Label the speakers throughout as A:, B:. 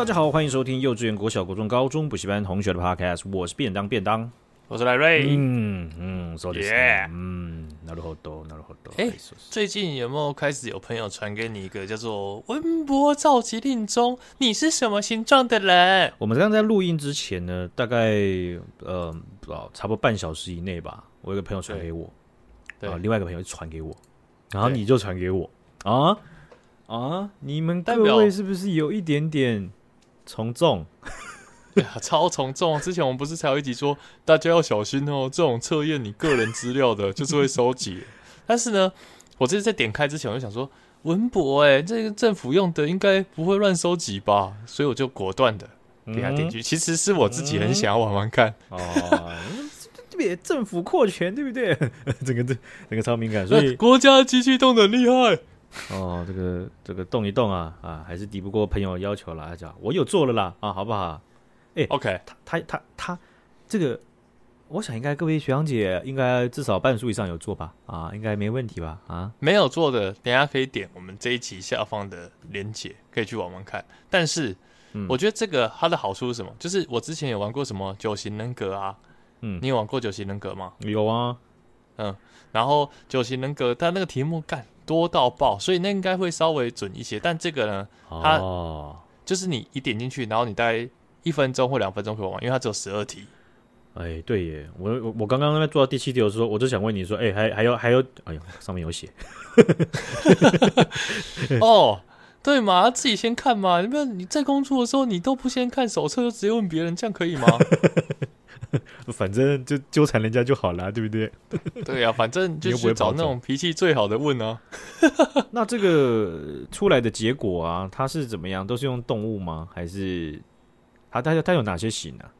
A: Hello，大家好，欢迎收听幼稚园、国小、国中、高中补习班同学的 Podcast，我是便当便当，
B: 我是赖瑞。
A: 嗯嗯，说的是，
B: Yeah.
A: 嗯，なるほど，なるほど。
B: 哎，最近有没有开始有朋友传给你一个叫做“文博召集令”中，你是什么形状的人？
A: 我们刚刚在录音之前呢，大概呃不知道差不多半小时以内吧，我有个朋友传给我，对，啊，另外一个朋友传给我，然后你就传给我啊。啊！你们各位是不是有一点点 从众？
B: 呀，超从众！之前我们不是才有一集说，大家要小心哦，这种测验你个人资料的，就是会收集。但是呢，我这次在点开之前，我就想说，文博哎，这个政府用的应该不会乱收集吧？所以我就果断的给他点击。其实是我自己很想要玩玩看。
A: 哦，这边政府扩权，对不对？整个这整个超敏感，所以
B: 国家机器动得很厉害。
A: 哦，这个这个动一动啊啊，还是抵不过朋友要求了。他讲我有做了啦啊，好不好？哎
B: ，OK，
A: 他他他他这个，我想应该各位学长姐应该至少半数以上有做吧？啊，应该没问题吧？啊，
B: 没有做的，等下可以点我们这一期下方的链接，可以去玩玩看。但是，嗯，我觉得这个它的好处是什么？就是我之前有玩过什么九型人格啊，嗯，你有玩过九型人格吗？
A: 有啊，
B: 嗯，然后九型人格它那个题目干。多到爆，所以那应该会稍微准一些。但这个呢，它就是你一点进去，然后你大概一分钟或两分钟可以玩，因为它只有十二题。
A: 哎，对耶，我我我刚刚在做到第七题的时候，我就想问你说，哎，还还有还有，哎呦，上面有写。
B: 哦，对嘛，自己先看嘛。你不要你在工作的时候，你都不先看手册，就直接问别人，这样可以吗？
A: 反正就纠缠人家就好了，对不对？
B: 对呀、啊，反正就是找那种脾气最好的问啊。
A: 那这个出来的结果啊，它是怎么样？都是用动物吗？还是它它它有哪些型呢、啊？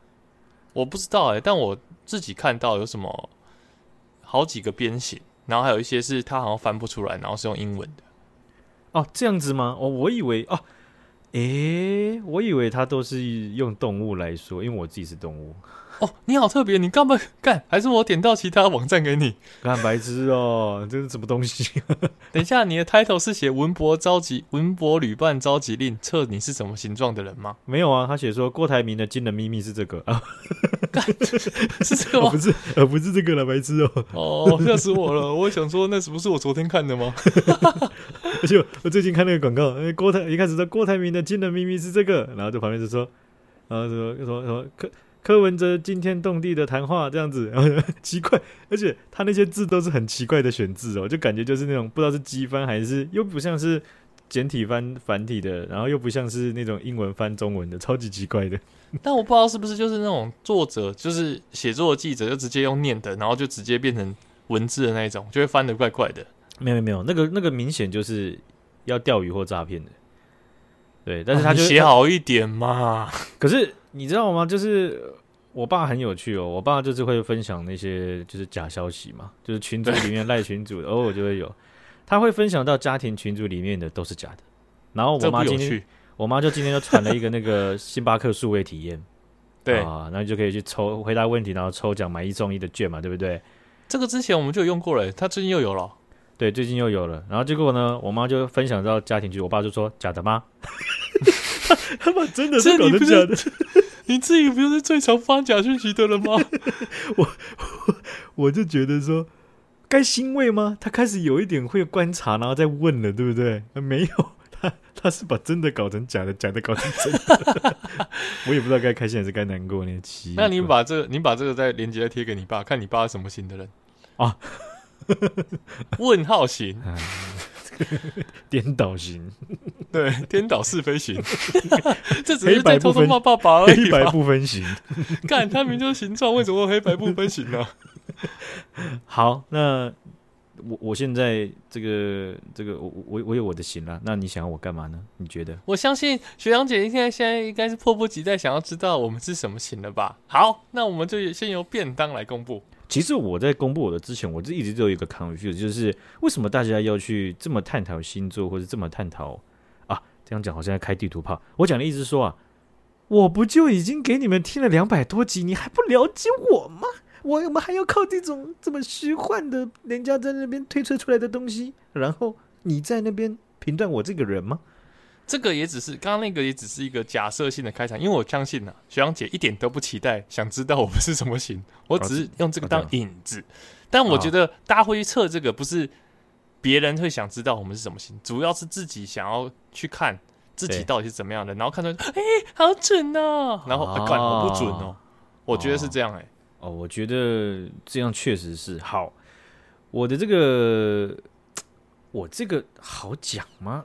B: 我不知道哎、欸，但我自己看到有什么好几个边形，然后还有一些是它好像翻不出来，然后是用英文的。
A: 哦，这样子吗？哦，我以为哦，诶，我以为它都是用动物来说，因为我自己是动物。
B: 哦，你好特别，你干嘛干？还是我点到其他网站给你？
A: 干白痴哦，这是什么东西？
B: 等一下，你的 title 是写文博召集文博旅办召集令，测你是什么形状的人吗？
A: 没有啊，他写说郭台铭的惊人秘密是这个 啊，
B: 是这个吗？
A: 哦、不是，呃，不是这个了，白痴哦。
B: 哦，吓死我了！我想说，那是不是我昨天看的吗？
A: 而且我最近看那个广告，郭台一开始说郭台铭的惊人秘密是这个，然后就旁边就说，然后说说说，说柯。柯文哲惊天动地的谈话这样子，然后奇怪，而且他那些字都是很奇怪的选字哦，就感觉就是那种不知道是机翻还是又不像是简体翻繁体的，然后又不像是那种英文翻中文的，超级奇怪的。
B: 但我不知道是不是就是那种作者，就是写作的记者，就直接用念的，然后就直接变成文字的那一种，就会翻得怪怪的。
A: 没有没有，那个那个明显就是要钓鱼或诈骗的。对，但是他就写、
B: 啊、好一点嘛。
A: 可是。你知道吗？就是我爸很有趣哦，我爸就是会分享那些就是假消息嘛，就是群组里面赖群组，偶尔就会有，他会分享到家庭群组里面的都是假的。然后我妈今天，我妈就今天就传了一个那个 星巴克数位体验，
B: 对
A: 啊，然后就可以去抽回答问题，然后抽奖买一送一的券嘛，对不对？
B: 这个之前我们就有用过了，他最近又有了，
A: 对，最近又有了。然后结果呢，我妈就分享到家庭群，我爸就说假的吗？他 把真的是搞成假的，
B: 你自己不就是最常发假讯息的人吗？
A: 我我我就觉得说，该欣慰吗？他开始有一点会观察，然后再问了，对不对？没有，他他是把真的搞成假的，假的搞成真的。我也不知道该开心还是该难过那期。
B: 那你把这个，你把这个再连接再贴给你爸，看你爸是什么型的人啊？问号型。颠倒型，
A: 对，
B: 颠倒是非型，这只是在偷偷骂爸爸而已。
A: 黑白不分型，
B: 看他明明就是形状，为什么黑白不分型呢？
A: 好，那我我现在这个这个我我我有我的型了，那你想要我干嘛呢？你觉得？
B: 我相信学长姐现在现在应该是迫不及待想要知道我们是什么型了吧？好，那我们就先由便当来公布。
A: 其实我在公布我的之前，我就一直都有一个 confuse，就是为什么大家要去这么探讨星座，或者这么探讨啊？这样讲好像在开地图炮。我讲的意思是说啊，我不就已经给你们听了两百多集，你还不了解我吗？我我们还要靠这种这么虚幻的，人家在那边推测出来的东西，然后你在那边评断我这个人吗？
B: 这个也只是刚刚那个也只是一个假设性的开场，因为我相信呐、啊，学长姐一点都不期待想知道我们是什么型，我只是用这个当引子。哦、但我觉得大家会去测这个，不是别人会想知道我们是什么型，主要是自己想要去看自己到底是怎么样的，然后看到哎、欸，好准哦，然后啊，干我不准哦，我觉得是这样哎、欸。
A: 哦，我觉得这样确实是好。我的这个，我这个好讲吗？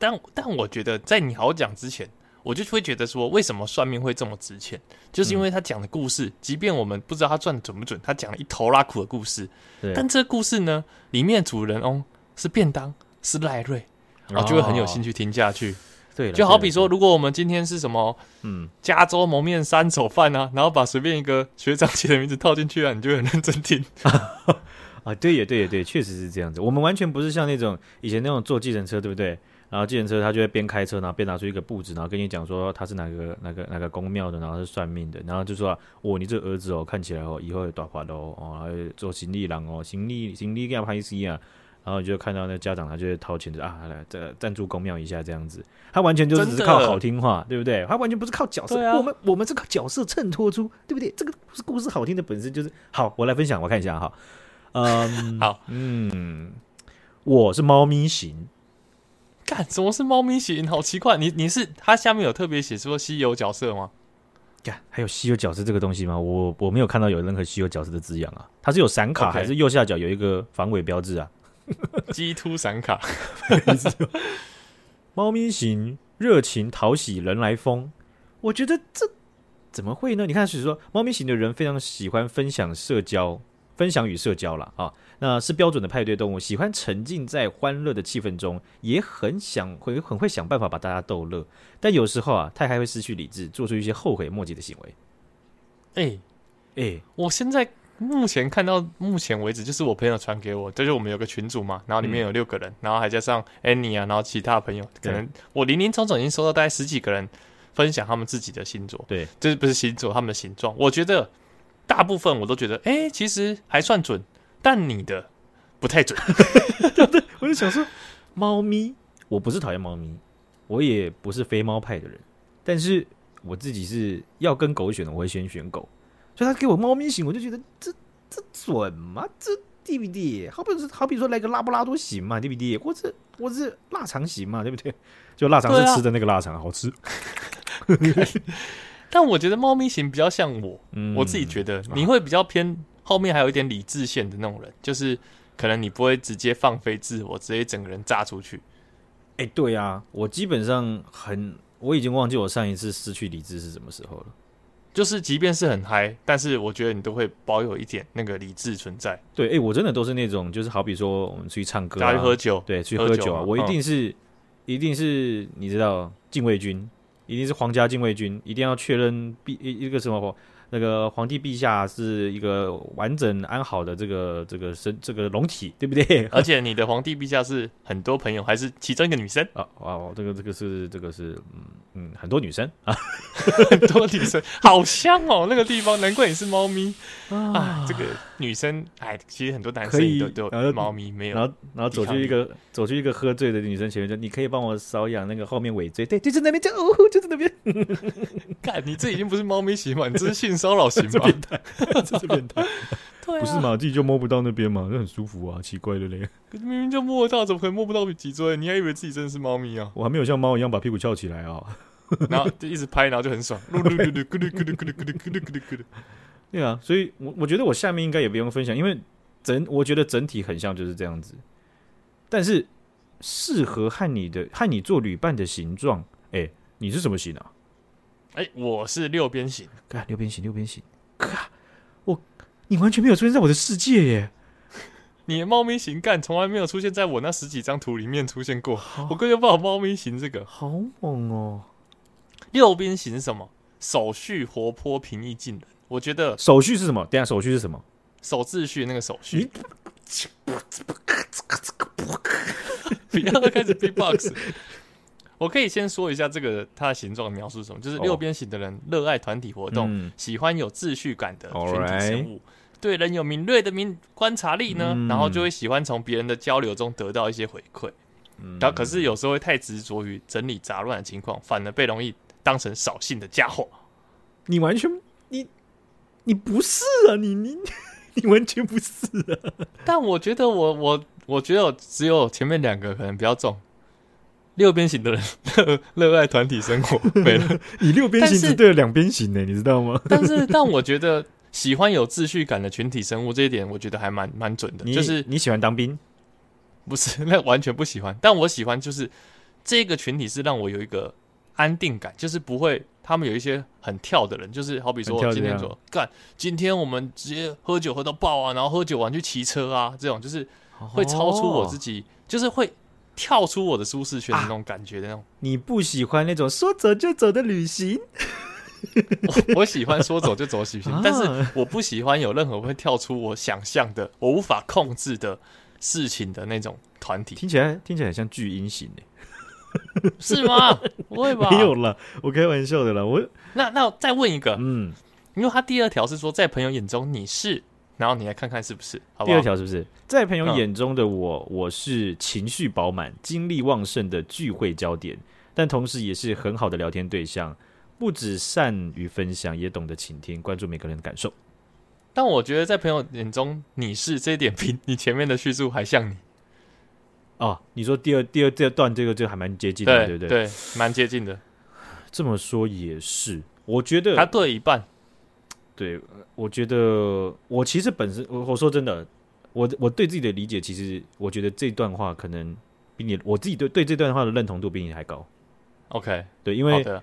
B: 但但我觉得，在你好讲之前，我就会觉得说，为什么算命会这么值钱？就是因为他讲的故事，嗯、即便我们不知道他赚的准不准，他讲了一头拉苦的故事。对但这个故事呢，里面主人翁是便当，是赖瑞，然后就会很有兴趣听下去。
A: 对，
B: 就好比说，如果我们今天是什么，嗯，加州蒙面三手饭啊，然后把随便一个学长姐的名字套进去啊，你就很认真听。
A: 啊，对也对也对，确实是这样子。我们完全不是像那种以前那种坐计程车，对不对？然后计程车他就会边开车，然后边拿出一个布子，然后跟你讲说他是哪个哪个哪个宫庙的，然后是算命的，然后就说哦，你这儿子哦，看起来哦，以后有大发的哦，哦，做行李郎哦，行李行李给他拍 C 啊，然后你就看到那家长他就会掏钱的啊，来这赞助宫庙一下这样子，他完全就只是靠好听话，的对不对？他完全不是靠角色，啊、我们我们是靠角色衬托出，对不对？这个是故事好听的本身就是好。我来分享，我看一下哈，嗯，
B: 好，
A: 嗯，我是猫咪型。
B: 干，怎么是猫咪型？好奇怪，你你是它下面有特别写说稀有角色吗？
A: 干，还有稀有角色这个东西吗？我我没有看到有任何稀有角色的字样啊。它是有闪卡，Okay. 还是右下角有一个防伪标志啊？
B: 鸡突闪卡。
A: 猫咪型，热情讨喜，人来疯。我觉得这怎么会呢？你看，是说猫咪型的人非常喜欢分享社交。分享与社交了啊，那是标准的派对动物，喜欢沉浸在欢乐的气氛中，也很想会很会想办法把大家逗乐，但有时候啊，他还会失去理智，做出一些后悔莫及的行为。
B: 哎哎、我现在目前看到目前为止，就是我朋友传给我，就是我们有个群组嘛，然后里面有六个人，嗯、然后还加上 Annie 啊，然后其他朋友，可能我零零总总已经收到大概十几个人分享他们自己的星座，
A: 对，
B: 这是不是星座，他们的形状，我觉得。大部分我都觉得，哎、欸，其实还算准，但你的不太准。
A: 对 对，我就想说，猫咪，我不是讨厌猫咪，我也不是非猫派的人，但是我自己是要跟狗选的，我会先选狗。所以他给我猫咪型，我就觉得这这准吗？这对不对？好比说，好比说来个拉布拉多型嘛，对不对？或者或者是腊肠型嘛，对不对？就腊肠是吃的那个腊肠，好吃。
B: 但我觉得猫咪型比较像我，嗯、我自己觉得你会比较偏后面还有一点理智线的那种人，就是可能你不会直接放飞自我，直接整个人炸出去。
A: 哎、欸，对啊，我基本上很，我已经忘记我上一次失去理智是什么时候了。
B: 就是即便是很嗨，但是我觉得你都会保有一点那个理智存在。
A: 对，哎、欸，我真的都是那种，就是好比说我们出去唱歌、啊，
B: 去喝酒，
A: 对，去喝酒啊，我一定是，嗯、一定是你知道禁卫军。一定是皇家禁卫军，一定要确认一一个什么。那个皇帝陛下是一个完整安好的这个这个身这个龙体，对不对？
B: 而且你的皇帝陛下是很多朋友，还是其中一个女生
A: 啊？哦，这个这个是这个是嗯嗯很多女生啊，
B: 很多女生，好香哦，那个地方，难怪你是猫咪啊。这个女生哎，其实很多男生都都有猫咪，没有。
A: 然后然后走去一个走去一个喝醉的女生前面说：“你可以帮我搔痒那个后面尾椎。”对，就在那边就哦，就在那边。
B: 看你这已经不是猫咪洗嘛，你这是性。骚扰型吗？
A: 这变态，这是变态，不是嘛？自己就摸不到那边嘛，就很舒服啊，奇怪的嘞。
B: 可明明就摸得到，怎么可能摸不到脊椎？你还以为自己真的是猫咪啊？
A: 我还没有像猫一样把屁股翘起来啊，
B: 然后就一直拍，然后就很爽。
A: 对啊，所以我我觉得我下面应该也不用分享，因为整我觉得整体很像就是这样子。但是适合和你的和你做旅伴的形状，哎，你是什么型啊？
B: 哎、欸，我是六边形，
A: 看六边形，六边形，咔，我你完全没有出现在我的世界耶！
B: 你的猫咪型干从来没有出现在我那十几张图里面出现过，我根本不知道猫咪型这个，
A: 好猛哦！
B: 六边形是什么？手续、活泼、平易近人。我觉得
A: 手续是什么？等下手续是什么？
B: 守秩序那个手续。不要开始 beatbox。我可以先说一下这个它的形状描述什么，就是六边形的人热爱团体活动，嗯、喜欢有秩序感的群体生物，嗯、对人有敏锐的敏观察力呢，嗯、然后就会喜欢从别人的交流中得到一些回馈。
A: 嗯，
B: 然后可是有时候会太执着于整理杂乱的情况，反而被容易当成扫兴的家伙。
A: 你完全你你不是啊，你你你完全不是啊。
B: 但我觉得我我我觉得我只有前面两个可能比较重。六边形的人热 热爱团体生活，没了。
A: 你六边形只对了两边形呢，你知道吗？
B: 但是，但我觉得喜欢有秩序感的群体生物这一点，我觉得还蛮蛮准的。就是
A: 你喜欢当兵？
B: 不是，那完全不喜欢。但我喜欢就是这个群体是让我有一个安定感，就是不会他们有一些很跳的人，就是好比说今天说干，今天我们直接喝酒喝到爆啊，然后喝酒完去骑车啊，这种就是会超出我自己，哦、就是会。跳出我的舒适圈的那种感觉的那种，
A: 你不喜欢那种说走就走的旅行？
B: 我我喜欢说走就走旅行，但是我不喜欢有任何会跳出我想象的、我无法控制的事情的那种团体。
A: 听起来听起来很像巨婴型诶，
B: 是吗？不会吧？
A: 没有了，我开玩笑的啦。我
B: 那那我再问一个，
A: 嗯，
B: 因为他第二条是说，在朋友眼中你是。然后你来看看是不是？好不好？
A: 第二条是不是在朋友眼中的我，嗯、我是情绪饱满、精力旺盛的聚会焦点，但同时也是很好的聊天对象，不止善于分享，也懂得倾听，关注每个人的感受。
B: 但我觉得在朋友眼中，你是这一点比 你前面的叙述还像你。
A: 哦，你说第二、第二、第二段这个就还蛮接近的，对，对不对？
B: 对，蛮接近的。
A: 这么说也是，我觉得
B: 他对一半。
A: 对，我觉得我其实本身，我我说真的，我我对自己的理解，其实我觉得这段话可能比你，我自己对对这段话的认同度比你还高。
B: OK，
A: 对，因为
B: 的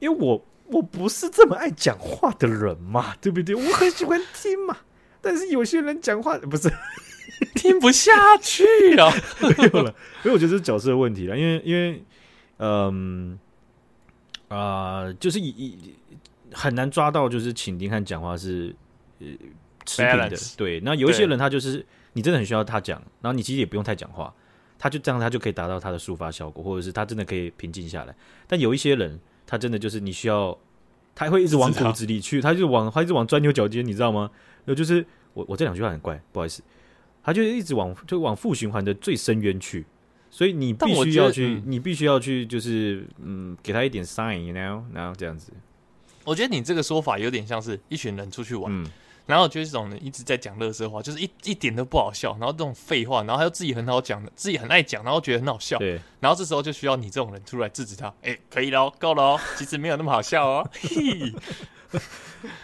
A: 因为我我不是这么爱讲话的人嘛，对不对？我很喜欢听嘛，但是有些人讲话不是
B: 听不下去啊，
A: 没有了，所以我觉得这是角色的问题了，因为因为嗯啊、呃，就是以以。很难抓到，就是倾听和讲话是呃持平的。对，那有一些人他就是你真的很需要他讲，然后你其实也不用太讲话，他就这样他就可以达到他的抒发效果，或者是他真的可以平静下来。但有一些人，他真的就是你需要，他会一直往骨子里去，他就往他一直往钻牛角尖，你知道吗？那就是我我这两句话很怪，不好意思，他就一直往就往负循环的最深渊去，所以你必须要去，嗯、你必须要去，就是嗯，给他一点 sign，you know，然后这样子。
B: 我觉得你这个说法有点像是一群人出去玩，嗯、然后就是这种人一直在讲乐色话，就是一一点都不好笑，然后这种废话，然后他又自己很好讲的，自己很爱讲，然后觉得很好笑，
A: 对，
B: 然后这时候就需要你这种人出来制止他，哎，可以了，够了哦，其实没有那么好笑哦。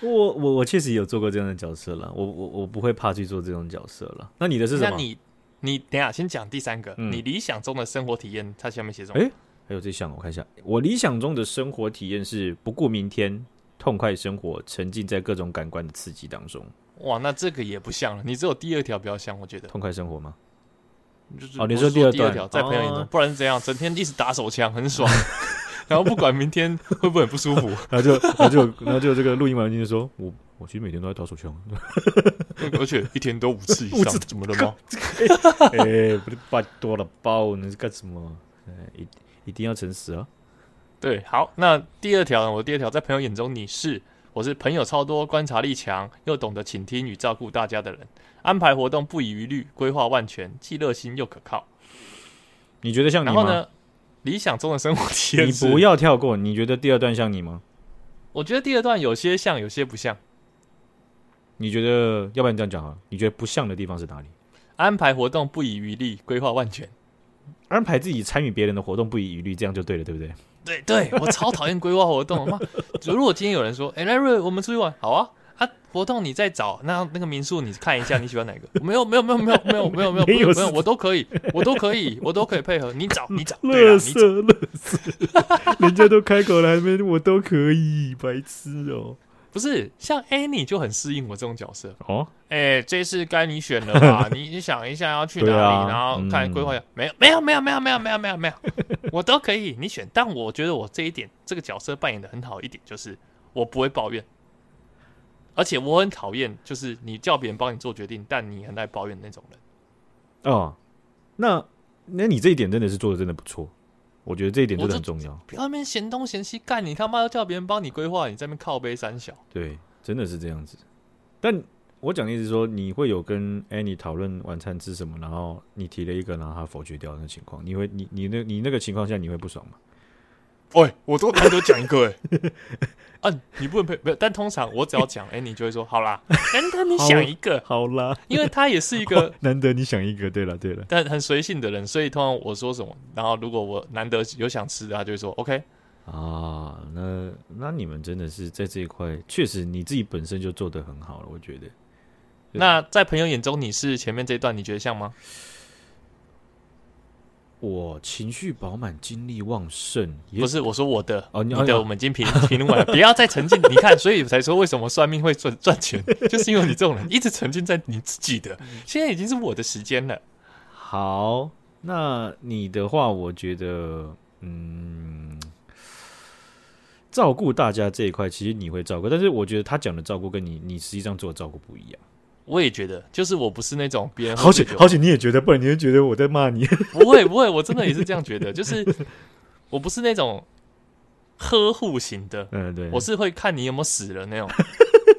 A: 我我我确实有做过这样的角色了，我我我不会怕去做这种角色了。那你的是什么？
B: 那你你等下先讲第三个，嗯、你理想中的生活体验，它下面写什么？
A: 哎。还有这项，我看一下。我理想中的生活体验是不顾明天，痛快生活，沉浸在各种感官的刺激当中。
B: 哇，那这个也不像了。你只有第二条比较像，我觉得。
A: 痛快生活吗？
B: 就是、
A: 哦，你说第二段，
B: 条在朋友眼中，哦、不然是怎样？整天一直打手枪，很爽。然后不管明天会不会很不舒服，
A: 然后就然后就然后就这个录音完就说，我我其实每天都在打手枪，
B: 而且一天都五次以上，次怎么了吗？
A: 哎、欸，不是拜多了包，你是干什么？哎、欸。一定要诚实哦。
B: 对，好，那第二条呢？我第二条在朋友眼中，你是我是朋友超多、观察力强又懂得倾听与照顾大家的人，安排活动不遗余力，规划万全，既热心又可靠。
A: 你觉得像你吗？
B: 然后呢？理想中的生活体验，
A: 你不要跳过。你觉得第二段像你吗？
B: 我觉得第二段有些像，有些不像。
A: 你觉得？要不然你这样讲啊？你觉得不像的地方是哪里？安
B: 排活动不遗余力，规划万全。
A: 安排自己参与别人的活动不遗余力，这样就对了，对不对？
B: 对对，我超讨厌规划活动。妈，如果今天有人说：“哎、欸，来瑞，我们出去玩，好啊！”啊，活动你再找，那那个民宿你看一下，你喜欢哪个？没有，没有，没有，没有，没有，没有，没有，没有，没有，我都可以，我都可以，我都可以配合。你找，你找，乐色，乐
A: 色，人家都开口了，还没我都可以，白痴哦。
B: 不是像 Annie 就很适应我这种角色
A: 哦，
B: 哎、欸，这次该你选了吧？你你想一下要去哪里，啊、然后看规划一下。没有没有没有没有没有没有没有没有，我都可以，你选。但我觉得我这一点这个角色扮演的很好一点，就是我不会抱怨，而且我很讨厌就是你叫别人帮你做决定，但你很爱抱怨那种人。
A: 哦，那那你这一点真的是做的真的不错。我觉得这一点真的很重要。
B: 不要那边嫌东嫌西，干你他妈要叫别人帮你规划，你在那边靠背三小。
A: 对，真的是这样子。但我讲的意思是说，你会有跟 Annie 讨论晚餐吃什么，然后你提了一个，然后他否决掉的那情况，你会你你那你那个情况下你会不爽吗？
B: 喂，我都难得讲一个哎，啊，你不能配，没有，但通常我只要讲，哎，你就会说好啦，难得你想一个，
A: 好啦，
B: 因为他也是一个
A: 难得你想一个，对了对了，
B: 但很随性的人，所以通常我说什么，然后如果我难得有想吃的，他就会说 OK
A: 啊，那那你们真的是在这一块，确实你自己本身就做得很好了，我觉得。
B: 那在朋友眼中，你是前面这一段，你觉得像吗？
A: 我情绪饱满，精力旺盛，
B: 不是我说我的
A: 哦，
B: 你的我们已经评评论完了，不要再沉浸。你看，所以才说为什么算命会赚赚钱，就是因为你这种人一直沉浸在你自己的。现在已经是我的时间了。
A: 好，那你的话，我觉得，嗯，照顾大家这一块，其实你会照顾，但是我觉得他讲的照顾跟你你实际上做的照顾不一样。
B: 我也觉得，就是我不是那种别人
A: 好险好险，你也觉得，不然你会觉得我在骂你。
B: 不 会不会，我真的也是这样觉得，就是我不是那种呵护型的，
A: 嗯对，
B: 我是会看你有没有死了那种。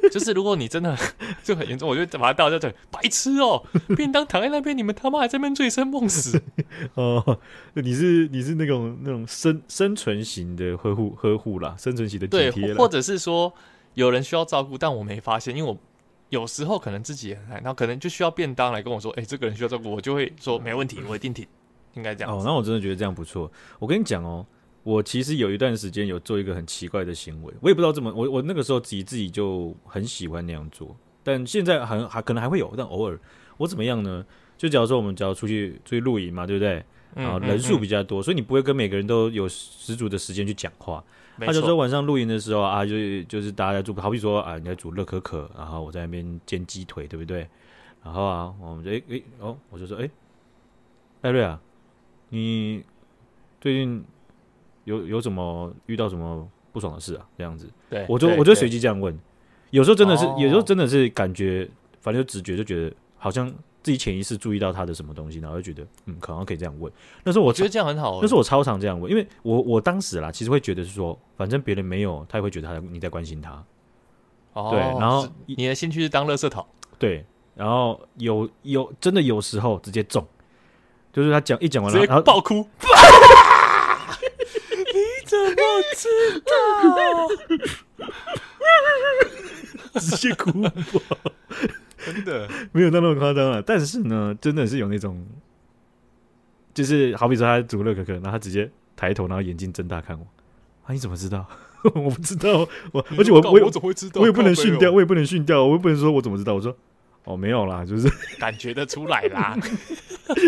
B: 就是如果你真的就很严重，我就把它倒在这里，白痴哦，便当躺在那边，你们他妈还在那边醉生梦死
A: 哦。你是你是那种那种生生存型的呵护呵护啦，生存型的体贴
B: 对，或者是说有人需要照顾，但我没发现，因为我。有时候可能自己也很爱，然后可能就需要便当来跟我说：“哎、欸，这个人需要照顾，我就会说没问题，我一定挺，应该这样。”哦，
A: 那我真的觉得这样不错。我跟你讲哦，我其实有一段时间有做一个很奇怪的行为，我也不知道怎么，我我那个时候自己自己就很喜欢那样做，但现在还还可能还会有，但偶尔我怎么样呢？就假如说我们只要出去出去露营嘛，对不对？然后人数比较多，嗯嗯嗯，所以你不会跟每个人都有十足的时间去讲话。他就说晚上露营的时候啊，就就是大家在煮，好比说啊，你在煮热可可，然后我在那边煎鸡腿，对不对？然后啊，我们就哎哎哦，我就说哎，艾瑞啊，你最近有有什么遇到什么不爽的事啊？这样子，
B: 对，
A: 我就我就随机这样问，有时候真的是，有时候真的是感觉，反正就直觉就觉得好像。自己潜意识注意到他的什么东西，然后就觉得嗯，可能可以这样问。那时候我
B: 觉得这样很好，
A: 那时候我超常这样问，因为我我当时啦，其实会觉得是说，反正别人没有，他也会觉得他你在关心他。
B: 哦，
A: 对，然后
B: 你的兴趣是当垃圾桶。
A: 对，然后有有真的有时候直接中，就是他讲一讲完了，然后
B: 爆哭。你怎么知道？
A: 直接哭。
B: 真的
A: 没有到那么夸张了，但是呢，真的是有那种，就是好比说他煮热可可，然后他直接抬头，然后眼睛睁大看我。啊，你怎么知道？我不知道，我而且我我
B: 我怎么会知道？
A: 我也不能训掉，我也不能训掉，我也不能说我怎么知道？我说哦，没有啦，就是
B: 感觉得出来啦。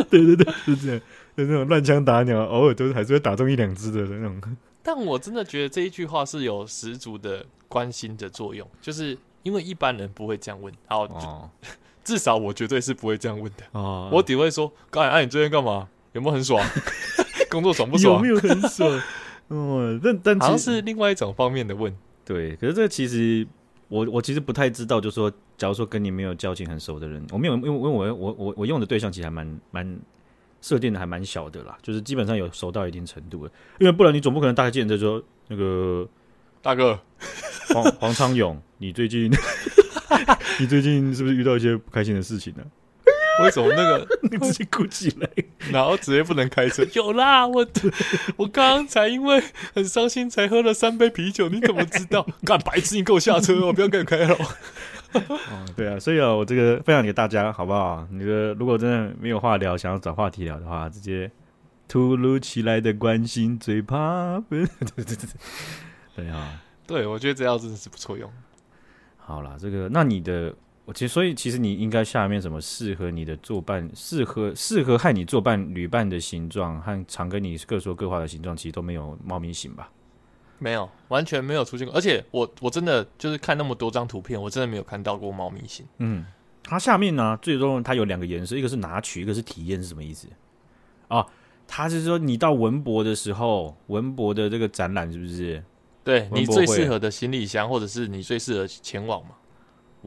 A: 对对对，是这样，就那种乱枪打鸟，偶尔都是还是会打中一两只的那种。
B: 但我真的觉得这一句话是有十足的关心的作用，就是。因为一般人不会这样问，好，哦、至少我绝对是不会这样问的。哦、我只会说：“刚才哎，你最近干嘛？有没有很爽？工作爽不爽？
A: 有没有很爽？”哦，但但
B: 好像是另外一种方面的问。
A: 对，可是这个其实我我其实不太知道，就是说，假如说跟你没有交情很熟的人，我没有，因为因为我我我我用的对象其实还蛮蛮设定的，还蛮小的啦，就是基本上有熟到一定程度的，因为不然你总不可能大概见着说那个
B: 大哥。
A: 黄黄昌勇，你最近 你最近是不是遇到一些不开心的事情呢、
B: 啊？为什么那个
A: 你自己哭起来，
B: 然后直接不能开车？有啦，我 我刚刚才因为很伤心才喝了三杯啤酒，你怎么知道？干白痴，你给我下车，我不要跟你开了。
A: 哦，对啊，所以啊，我这个分享给大家好不好？你的如果真的没有话聊，想要找话题聊的话，直接突如其来的关心最怕分。对对对对啊。
B: 对，我觉得这样真的是不错用。
A: 好啦，这个那你的，我其实所以其实你应该下面什么适合你的作伴，适合适合和你作伴旅伴的形状和常跟你各说各话的形状，其实都没有猫咪型吧？
B: 没有，完全没有出现过。而且我我真的就是看那么多张图片，我真的没有看到过猫咪型。
A: 嗯，它下面呢，最终它有两个颜色，一个是拿取，一个是体验，是什么意思？哦，它是说你到文博的时候，文博的这个展览是不是？
B: 对你最适合的行李箱，或者是你最适合前往嘛？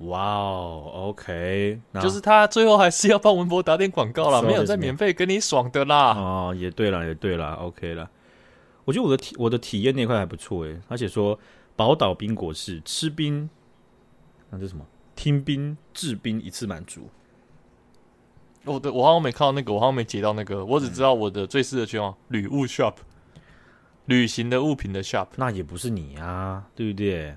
A: 哇哦，OK，
B: 就是他最后还是要帮文博打点广告啦，没有在免费跟你爽的啦。
A: 哦，也对了，也对了，OK 了。我觉得我的体我的体验那块还不错诶，而且说宝岛冰果是吃冰，那这是什么？听冰治冰一次满足。
B: 哦，对我好像没看到那个，我好像没截到那个，我只知道我的最适的愿望旅物 shop，旅行的物品的 shop，
A: 那也不是你啊，对不对？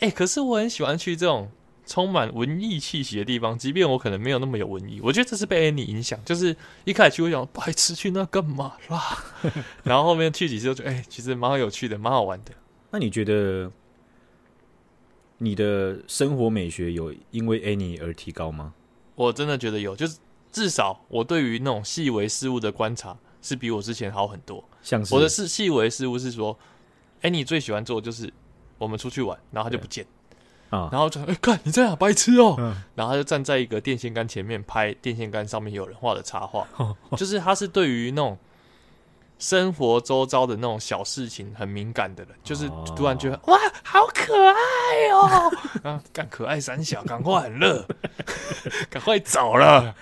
B: 哎、欸，可是我很喜欢去这种。充满文艺气息的地方，即便我可能没有那么有文艺，我觉得这是被 Annie 影响。就是一开始去，我想白痴去那干嘛啦？然后后面去几次，就觉得哎，其实蛮有趣的，蛮好玩的。
A: 那你觉得你的生活美学有因为 Annie 而提高吗？
B: 我真的觉得有，就是至少我对于那种细微事物的观察是比我之前好很多。
A: 像是
B: 我的是细微事物是说，Annie 最喜欢做的就是我们出去玩，然后他就不见。
A: 啊，
B: 然后就哎，看你在哪，白痴哦！
A: 嗯、
B: 然后他就站在一个电线杆前面拍电线杆上面有人画的插画，就是他是对于那种生活周遭的那种小事情很敏感的人，就是突然觉得哇，好可爱哦！啊，干可爱三小，赶快很热，赶快走了。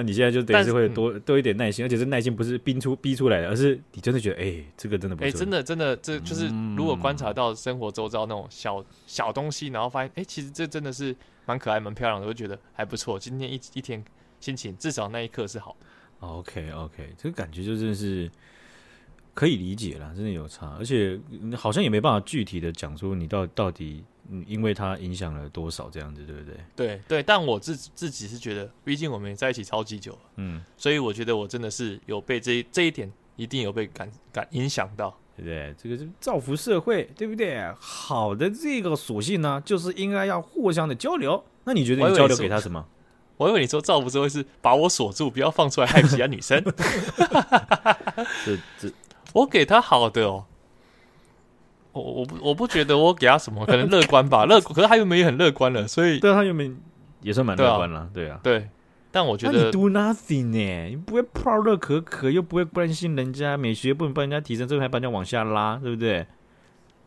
A: 那你现在就等于是会多多一点耐心，而且这耐心不是逼出逼出来的，而是你真的觉得，哎，这个真的不错，
B: 哎，真的真的，这就是如果观察到生活周遭那种小小东西，然后发现，哎，其实这真的是蛮可爱、蛮漂亮的，我就觉得还不错。今天一一天心情，至少那一刻是好的。
A: OK OK，这个感觉就真的是可以理解了，真的有差，而且好像也没办法具体的讲出你到到底。嗯，因为他影响了多少这样子，对不对？
B: 对对，但我自自己是觉得，毕竟我们在一起超级久了，
A: 嗯，
B: 所以我觉得我真的是有被这一这一点一定有被感感影响到，
A: 对不对？这个是造福社会，对不对？好的，这个属性呢，就是应该要互相的交流。那你觉得你交流给他什么？
B: 我以为你说造福社会是把我锁住，不要放出来害其他女生。
A: 这这，
B: 我给他好的哦。我我不我不觉得我给他什么，可能乐观吧，乐可是他又没很乐观了，所以
A: 对他又没也算蛮乐观了，对啊，
B: 对，但我觉得
A: 你 do nothing 呢，你不会泡乐可可，又不会关心人家美学，不能帮人家提升，这个还把人家往下拉，对不对？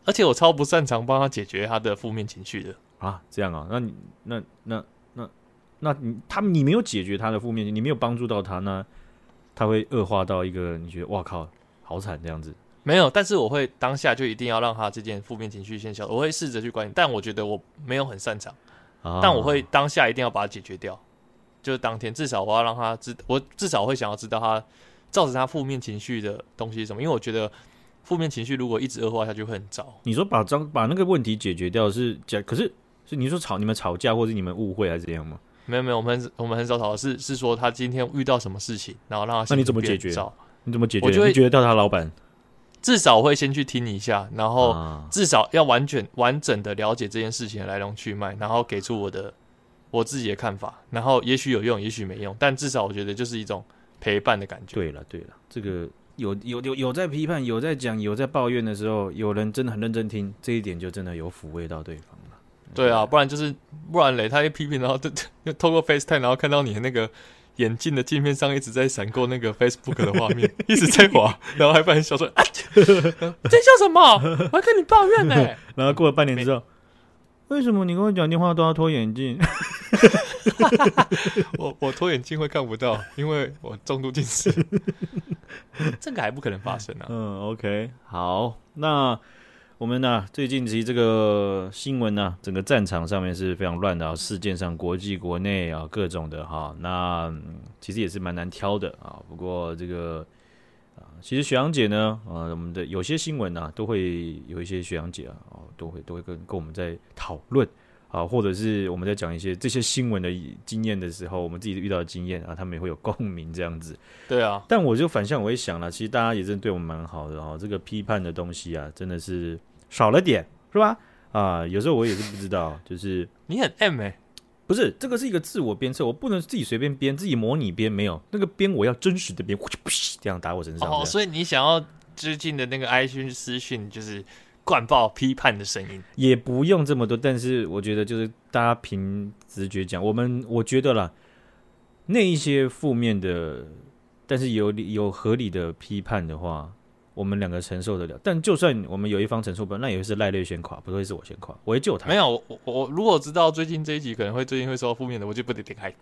B: 而且我超不擅长帮他解决他的负面情绪的。
A: 啊，这样啊，那你那那那那你他你没有解决他的负面，你没有帮助到他，那他会恶化到一个你觉得哇靠，好惨这样子。
B: 没有，但是我会当下就一定要让他这件负面情绪先消，我会试着去管理，但我觉得我没有很擅长，
A: 啊、
B: 但我会当下一定要把它解决掉，就是当天至少我要让他知，我至少会想要知道他造成他负面情绪的东西是什么，因为我觉得负面情绪如果一直恶化下去会很糟。
A: 你说把张把那个问题解决掉是讲，可是是你说吵你们吵架或者你们误会还是怎样吗？
B: 没有没有，我们很我们很少吵，是是说他今天遇到什么事情，然后让他。
A: 那你怎么解决？你怎么解决？
B: 我就会
A: 你觉得调查老板。
B: 至少会先去听一下，然后至少要完全完整的了解这件事情的来龙去脉，然后给出我的我自己的看法，然后也许有用，也许没用，但至少我觉得就是一种陪伴的感觉。
A: 对了，对了，这个有有有有在批判，有在讲，有在抱怨的时候，有人真的很认真听，这一点就真的有抚慰到对方了。
B: 对啊，不然就是不然嘞，他一批评，然后就就透过 FaceTime，然后看到你的那个。眼镜的镜片上一直在闪过那个 Facebook 的画面，一直在滑，然后还把人笑说：“啊，在笑什么？我还跟你抱怨呢。”
A: 然后过了半年之后，为什么你跟我讲电话都要脱眼镜？
B: 我我脱眼镜会看不到，因为我重度近视。这个还不可能发生啊。
A: 嗯，OK，好，那。我们呢、啊，最近其实这个新闻呢、啊，整个战场上面是非常乱的啊，事件上国际国内啊各种的哈，那、嗯、其实也是蛮难挑的啊。不过这个啊，其实雪阳姐呢，啊，我们的有些新闻呢、啊，都会有一些学阳姐啊，哦都会都会跟跟我们在讨论啊，或者是我们在讲一些这些新闻的经验的时候，我们自己遇到的经验啊，他们也会有共鸣这样子。
B: 对啊，
A: 但我就反向我也想了，其实大家也真的对我们蛮好的啊，这个批判的东西啊，真的是。少了点是吧？啊，有时候我也是不知道，就是
B: 你很 M 哎、欸，
A: 不是这个是一个自我鞭策，我不能自己随便编，自己模拟编没有那个编，我要真实的编，这样打我身上。
B: 哦，所以你想要最近的那个 i 讯私讯，就是灌爆批判的声音，
A: 也不用这么多，但是我觉得就是大家凭直觉讲，我们我觉得啦，那一些负面的，但是有有合理的批判的话。我们两个承受得了，但就算我们有一方承受不了，那也会是赖瑞先垮，不会是我先垮，我会救他。
B: 没有，我我如果知道最近这一集可能会最近会收到负面的，我就不得点开。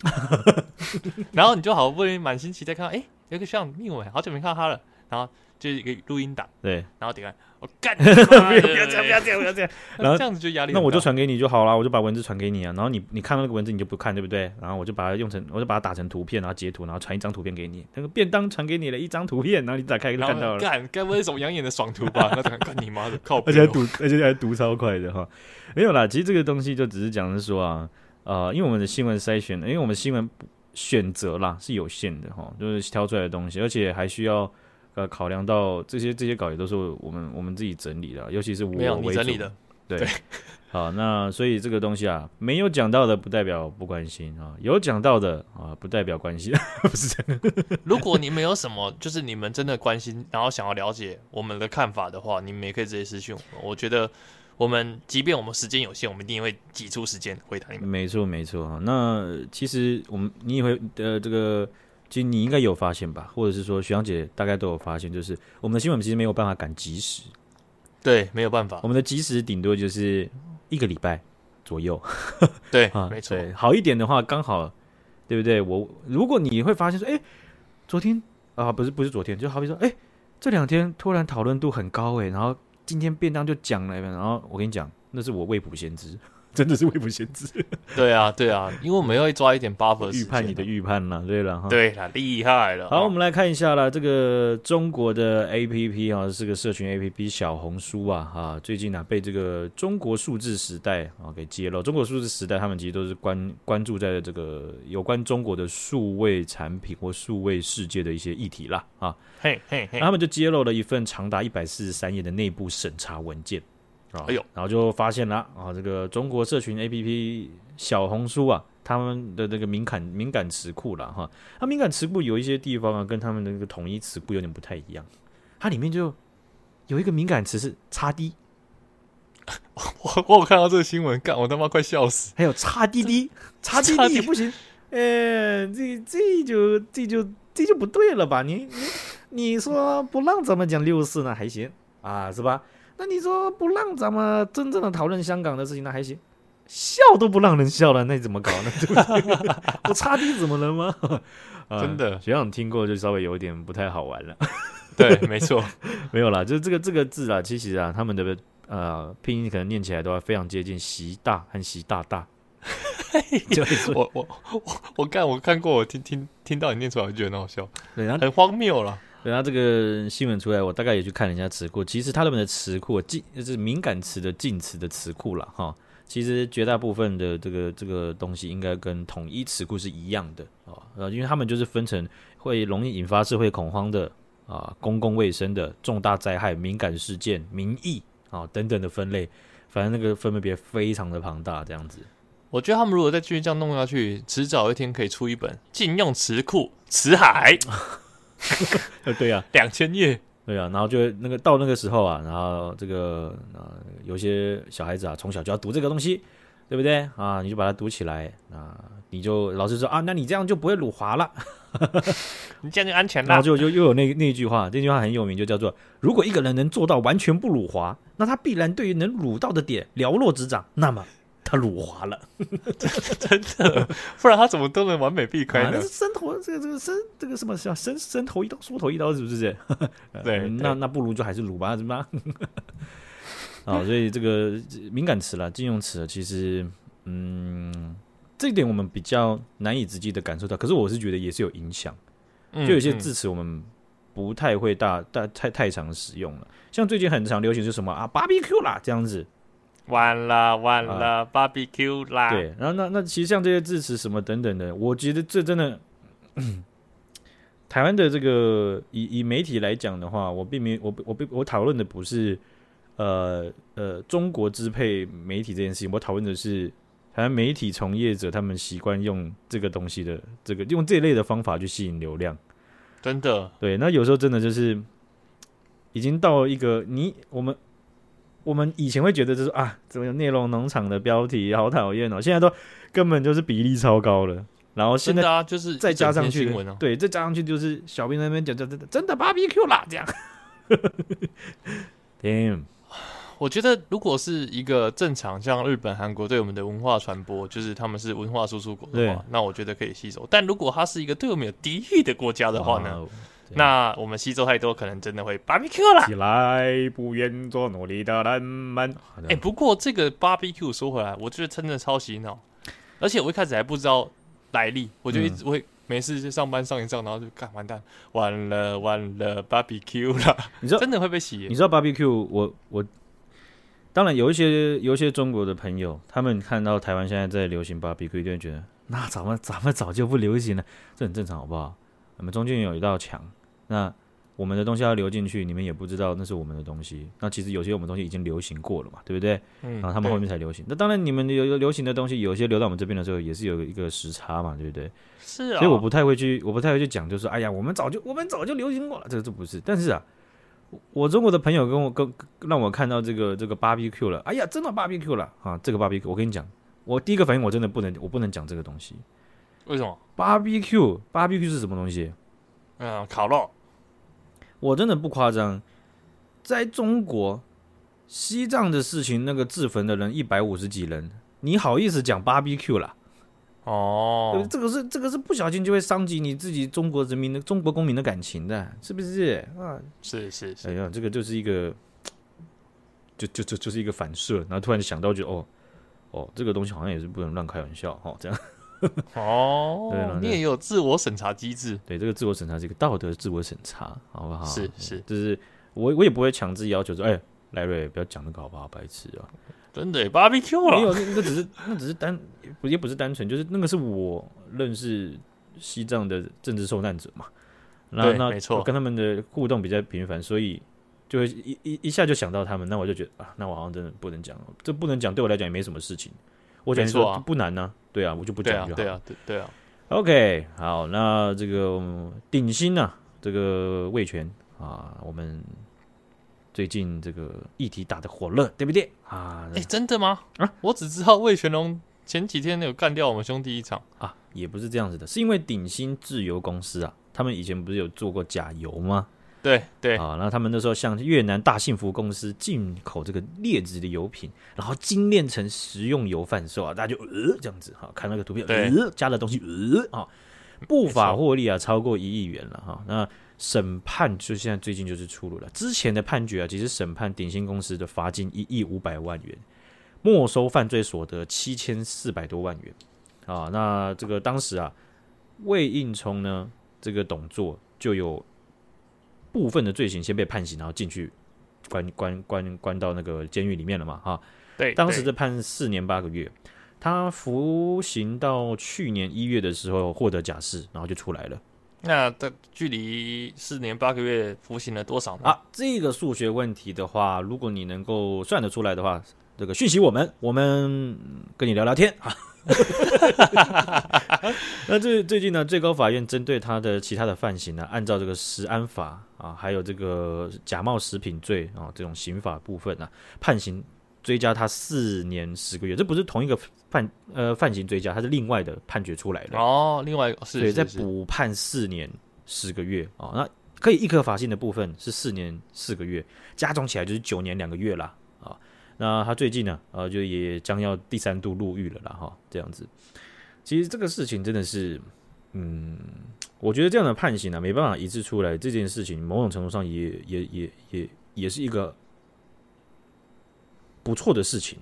B: 然后你就好不容易满心期待看到，哎，有个像密文，好久没看到他了，然后就一个录音档，
A: 对，
B: 然后点开，我干，
A: 不要不要这样，不要这样，不要这样。然后
B: 这样子就压力，
A: 那我就传给你就好了，我就把文字传给你啊。然后你你看到那个文字你就不看，对不对？然后我就把它用成，我就把它打成图片，然后截图，然后传一张图片给你。那个便当传给你了一张图片，然后你打开就看到了。
B: 干，该不会是什么养眼的爽图吧？那干你妈的，靠！
A: 而且还读，而且还读超快的哈。没有啦，其实这个东西就只是讲的是说啊，呃，因为我们的新闻筛选，因为我们新闻选择啦是有限的哈，就是挑出来的东西，而且还需要。呃，考量到这些这些稿也都是我们我们自己整理的，尤其是我为主，
B: 你整理的，
A: 对，对 好，那所以这个东西啊，没有讲到的不代表不关心啊，有讲到的啊，不代表关心，不是这样。
B: 如果你们有什么，就是你们真的关心，然后想要了解我们的看法的话，你们也可以直接私信我。我觉得我们即便我们时间有限，我们一定会挤出时间回答你们。
A: 没错，没错啊。那其实我们你也会呃这个。其实你应该有发现吧，或者是说徐阳姐大概都有发现，就是我们的新闻其实没有办法赶及时，
B: 对，没有办法，
A: 我们的及时顶多就是一个礼拜左右，
B: 对
A: 啊，
B: 没错，
A: 好一点的话刚好，对不对？我如果你会发现说，哎，昨天啊，不是不是昨天，就好比说，哎，这两天突然讨论度很高，哎，然后今天便当就讲了，然后我跟你讲，那是我未卜先知。真的是未卜先知，
B: 对啊，对啊，因为我们要抓一点 buffer
A: 预判你的预判了，对了哈，
B: 对了，厉害了。
A: 好，我们来看一下啦，这个中国的 A P P 啊，是个社群 A P P 小红书啊，哈，最近呢被这个中国数字时代啊给揭露。中国数字时代他们其实都是关关注在这个有关中国的数位产品或数位世界的一些议题啦，啊，
B: 嘿嘿嘿，
A: 他们就揭露了一份长达一百四十三页的内部审查文件。
B: 哎呦，
A: 然后就发现了啊，这个中国社群 APP 小红书啊，他们的那个敏感敏感词库了哈，它敏感词库有一些地方啊，跟他们的那个统一词库有点不太一样，它里面就有一个敏感词是叉 D，
B: 我我有看到这个新闻，干我他妈快笑死，
A: 还有叉滴滴，叉滴滴也不行，呃，这这就这就这就不对了吧？你你你说不让咱们讲六四呢还行。啊，是吧？那你说不让咱们真正的讨论香港的事情，那还行，笑都不让人笑了，那怎么搞呢？对不对？我插低怎么了吗？
B: 真的，
A: 学长听过就稍微有点不太好玩了。
B: 对，没错，
A: 没有啦，就是这个这个字啊，其实啊，他们的呃拼音可能念起来都要非常接近习大和习大大。
B: 就是我我我我看我看过，我听听听到你念出来，我觉得很好笑，
A: 对啊，
B: 很荒谬了。
A: 对他，这个新闻出来，我大概也去看了一下词库。其实他们的词库禁就是敏感词的禁词的词库了哈。其实绝大部分的这个这个东西应该跟统一词库是一样的啊。呃，因为他们就是分成会容易引发社会恐慌的啊、公共卫生的重大灾害、敏感事件、民意啊等等的分类。反正那个分别非常的庞大，这样子。
B: 我觉得他们如果再继续这样弄下去，迟早一天可以出一本禁用词库词海。
A: 对呀、啊，
B: 两千页，
A: 对呀、啊，然后就那个到那个时候啊，然后这个啊，有些小孩子啊，从小就要读这个东西，对不对啊？你就把它读起来啊，你就老师说啊，那你这样就不会辱华了，
B: 你这样就安全了。
A: 然后就就又有那那句话，这句话很有名，就叫做：如果一个人能做到完全不辱华，那他必然对于能辱到的点了若指掌，那么。他辱华了，
B: 真的，不然他怎么都能完美避开呢？
A: 伸、啊、头，这个这个伸这个什么叫伸伸头一刀，缩头一刀，是不是？
B: 对，对
A: 那那不如就还是辱吧，是吧？啊，所以这个敏感词了，禁用词，其实，嗯，这一点我们比较难以直接的感受到。可是我是觉得也是有影响，就有些字词我们不太会大大太太常使用了。像最近很常流行是什么啊，barbecue 啦这样子。
B: 完了完了，barbecue 啦！
A: 对，然后那那其实像这些字词什么等等的，我觉得这真的，台湾的这个以以媒体来讲的话，我并没我我我讨论的不是呃呃中国支配媒体这件事情，我讨论的是台湾媒体从业者他们习惯用这个东西的这个用这一类的方法去吸引流量，
B: 真的对。
A: 那有时候真的就是已经到一个你我们。我们以前会觉得就是啊，怎么有内容农场的标题好讨厌哦，现在都根本就是比例超高了。然后现在
B: 啊，就是
A: 再加上去，对，再加上去就是小兵那边讲讲真的真的 barbecue 啦，这样。Damn，
B: 我觉得如果是一个正常像日本、韩国对我们的文化传播，就是他们是文化输出国的话，那我觉得可以吸收。但如果它是一个对我们有敌意的国家的话呢？那我们吸收太多，可能真的会 barbecue 了。
A: 起来，不愿做努力的人们。哎、
B: 欸，不过这个 barbecue 说回来，我觉得真的超洗脑，而且我一开始还不知道来历，我就一直会没事就上班上一上，然后就干完蛋，完了完了 barbecue 了。你知道真的会被洗？
A: 你知道 barbecue？我我当然有一些有一些中国的朋友，他们看到台湾现在在流行 barbecue，一定会觉得那咱们咱们早就不流行了，这很正常，好不好？我们中间有一道墙。那我们的东西要流进去，你们也不知道那是我们的东西。那其实有些我们东西已经流行过了嘛，对不对？嗯。然后他们后面才流行。那当然，你们有流行的东西，有些流到我们这边的时候，也是有一个时差嘛，对不对？
B: 是啊。
A: 所以我不太会去，我不太会去讲，就是，哎呀，我们早就我们早就流行过了，这个这不是。但是啊，我中国的朋友跟我跟让我看到这个这个 barbecue 了，哎呀，真的 barbecue 了啊！这个 barbecue，我跟你讲，我第一个反应我真的不能，我不能讲这个东西。
B: 为什么
A: ？barbecue，barbecue 是什么东西？
B: 嗯，烤肉。
A: 我真的不夸张，在中国西藏的事情，那个自焚的人一百五十几人，你好意思讲 barbecue 了？哦，这个是这个是不小心就会伤及你自己中国人民的中国公民的感情的，是不是？啊，
B: 是是是，
A: 哎呀，这个就是一个，就就就就是一个反射，然后突然想到就哦哦，这个东西好像也是不能乱开玩笑哈，这样。
B: 哦，对，你也有自我审查机制。
A: 对，这个自我审查是一个道德自我审查，好不好？
B: 是是，
A: 就是我我也不会强制要求说，哎，莱瑞不要讲那个好不好？白痴啊！
B: 真的，barbecue 了。
A: 没有，那只是那只是单，也不是单纯，就是那个是我认识西藏的政治受难者嘛。然后那没错，跟他们的互动比较频繁，所以就会一一一下就想到他们。那我就觉得啊，那我好像真的不能讲，这不能讲，对我来讲也没什么事情。我觉得说不难呢、啊，对啊，我就不讲就好。
B: 对啊，对对啊。
A: OK，好，那这个顶新呢、啊，这个味全啊，我们最近这个议题打得火热，对不对啊？
B: 哎、欸，真的吗？啊，我只知道魏全龙前几天有干掉我们兄弟一场
A: 啊，也不是这样子的，是因为顶新制油公司啊，他们以前不是有做过假油吗？
B: 对对
A: 啊，然后他们那时候向越南大幸福公司进口这个劣质的油品，然后精炼成食用油贩售啊，大家就呃这样子哈，看那个图片，呃加的东西呃啊，不法获利啊超过一亿元了哈。那审判就现在最近就是出炉了，之前的判决啊，其实审判鼎新公司的罚金一亿五百万元，没收犯罪所得七千四百多万元啊。那这个当时啊，魏应充呢这个董座就有。部分的罪行先被判刑，然后进去关关关关到那个监狱里面了嘛？哈，
B: 对，
A: 当时是判四年八个月，他服刑到去年一月的时候获得假释，然后就出来了。
B: 那的距离四年八个月服刑了多少呢？
A: 啊，这个数学问题的话，如果你能够算得出来的话，这个讯息我们，我们跟你聊聊天啊。那最最近呢，最高法院针对他的其他的犯行呢，按照这个食安法啊，还有这个假冒食品罪啊这种刑法部分呢，判刑追加他四年十个月，这不是同一个犯呃犯行追加，它是另外的判决出来的
B: 哦，另外一个是，
A: 对，再补判四年十个月啊，那可以一颗罚金的部分是四年四个月，加总起来就是九年两个月啦。那他最近呢，呃，就也将要第三度入狱了啦，哈，这样子。其实这个事情真的是，嗯，我觉得这样的判刑呢，没办法一致出来。这件事情某种程度上也也也也也是一个不错的事情。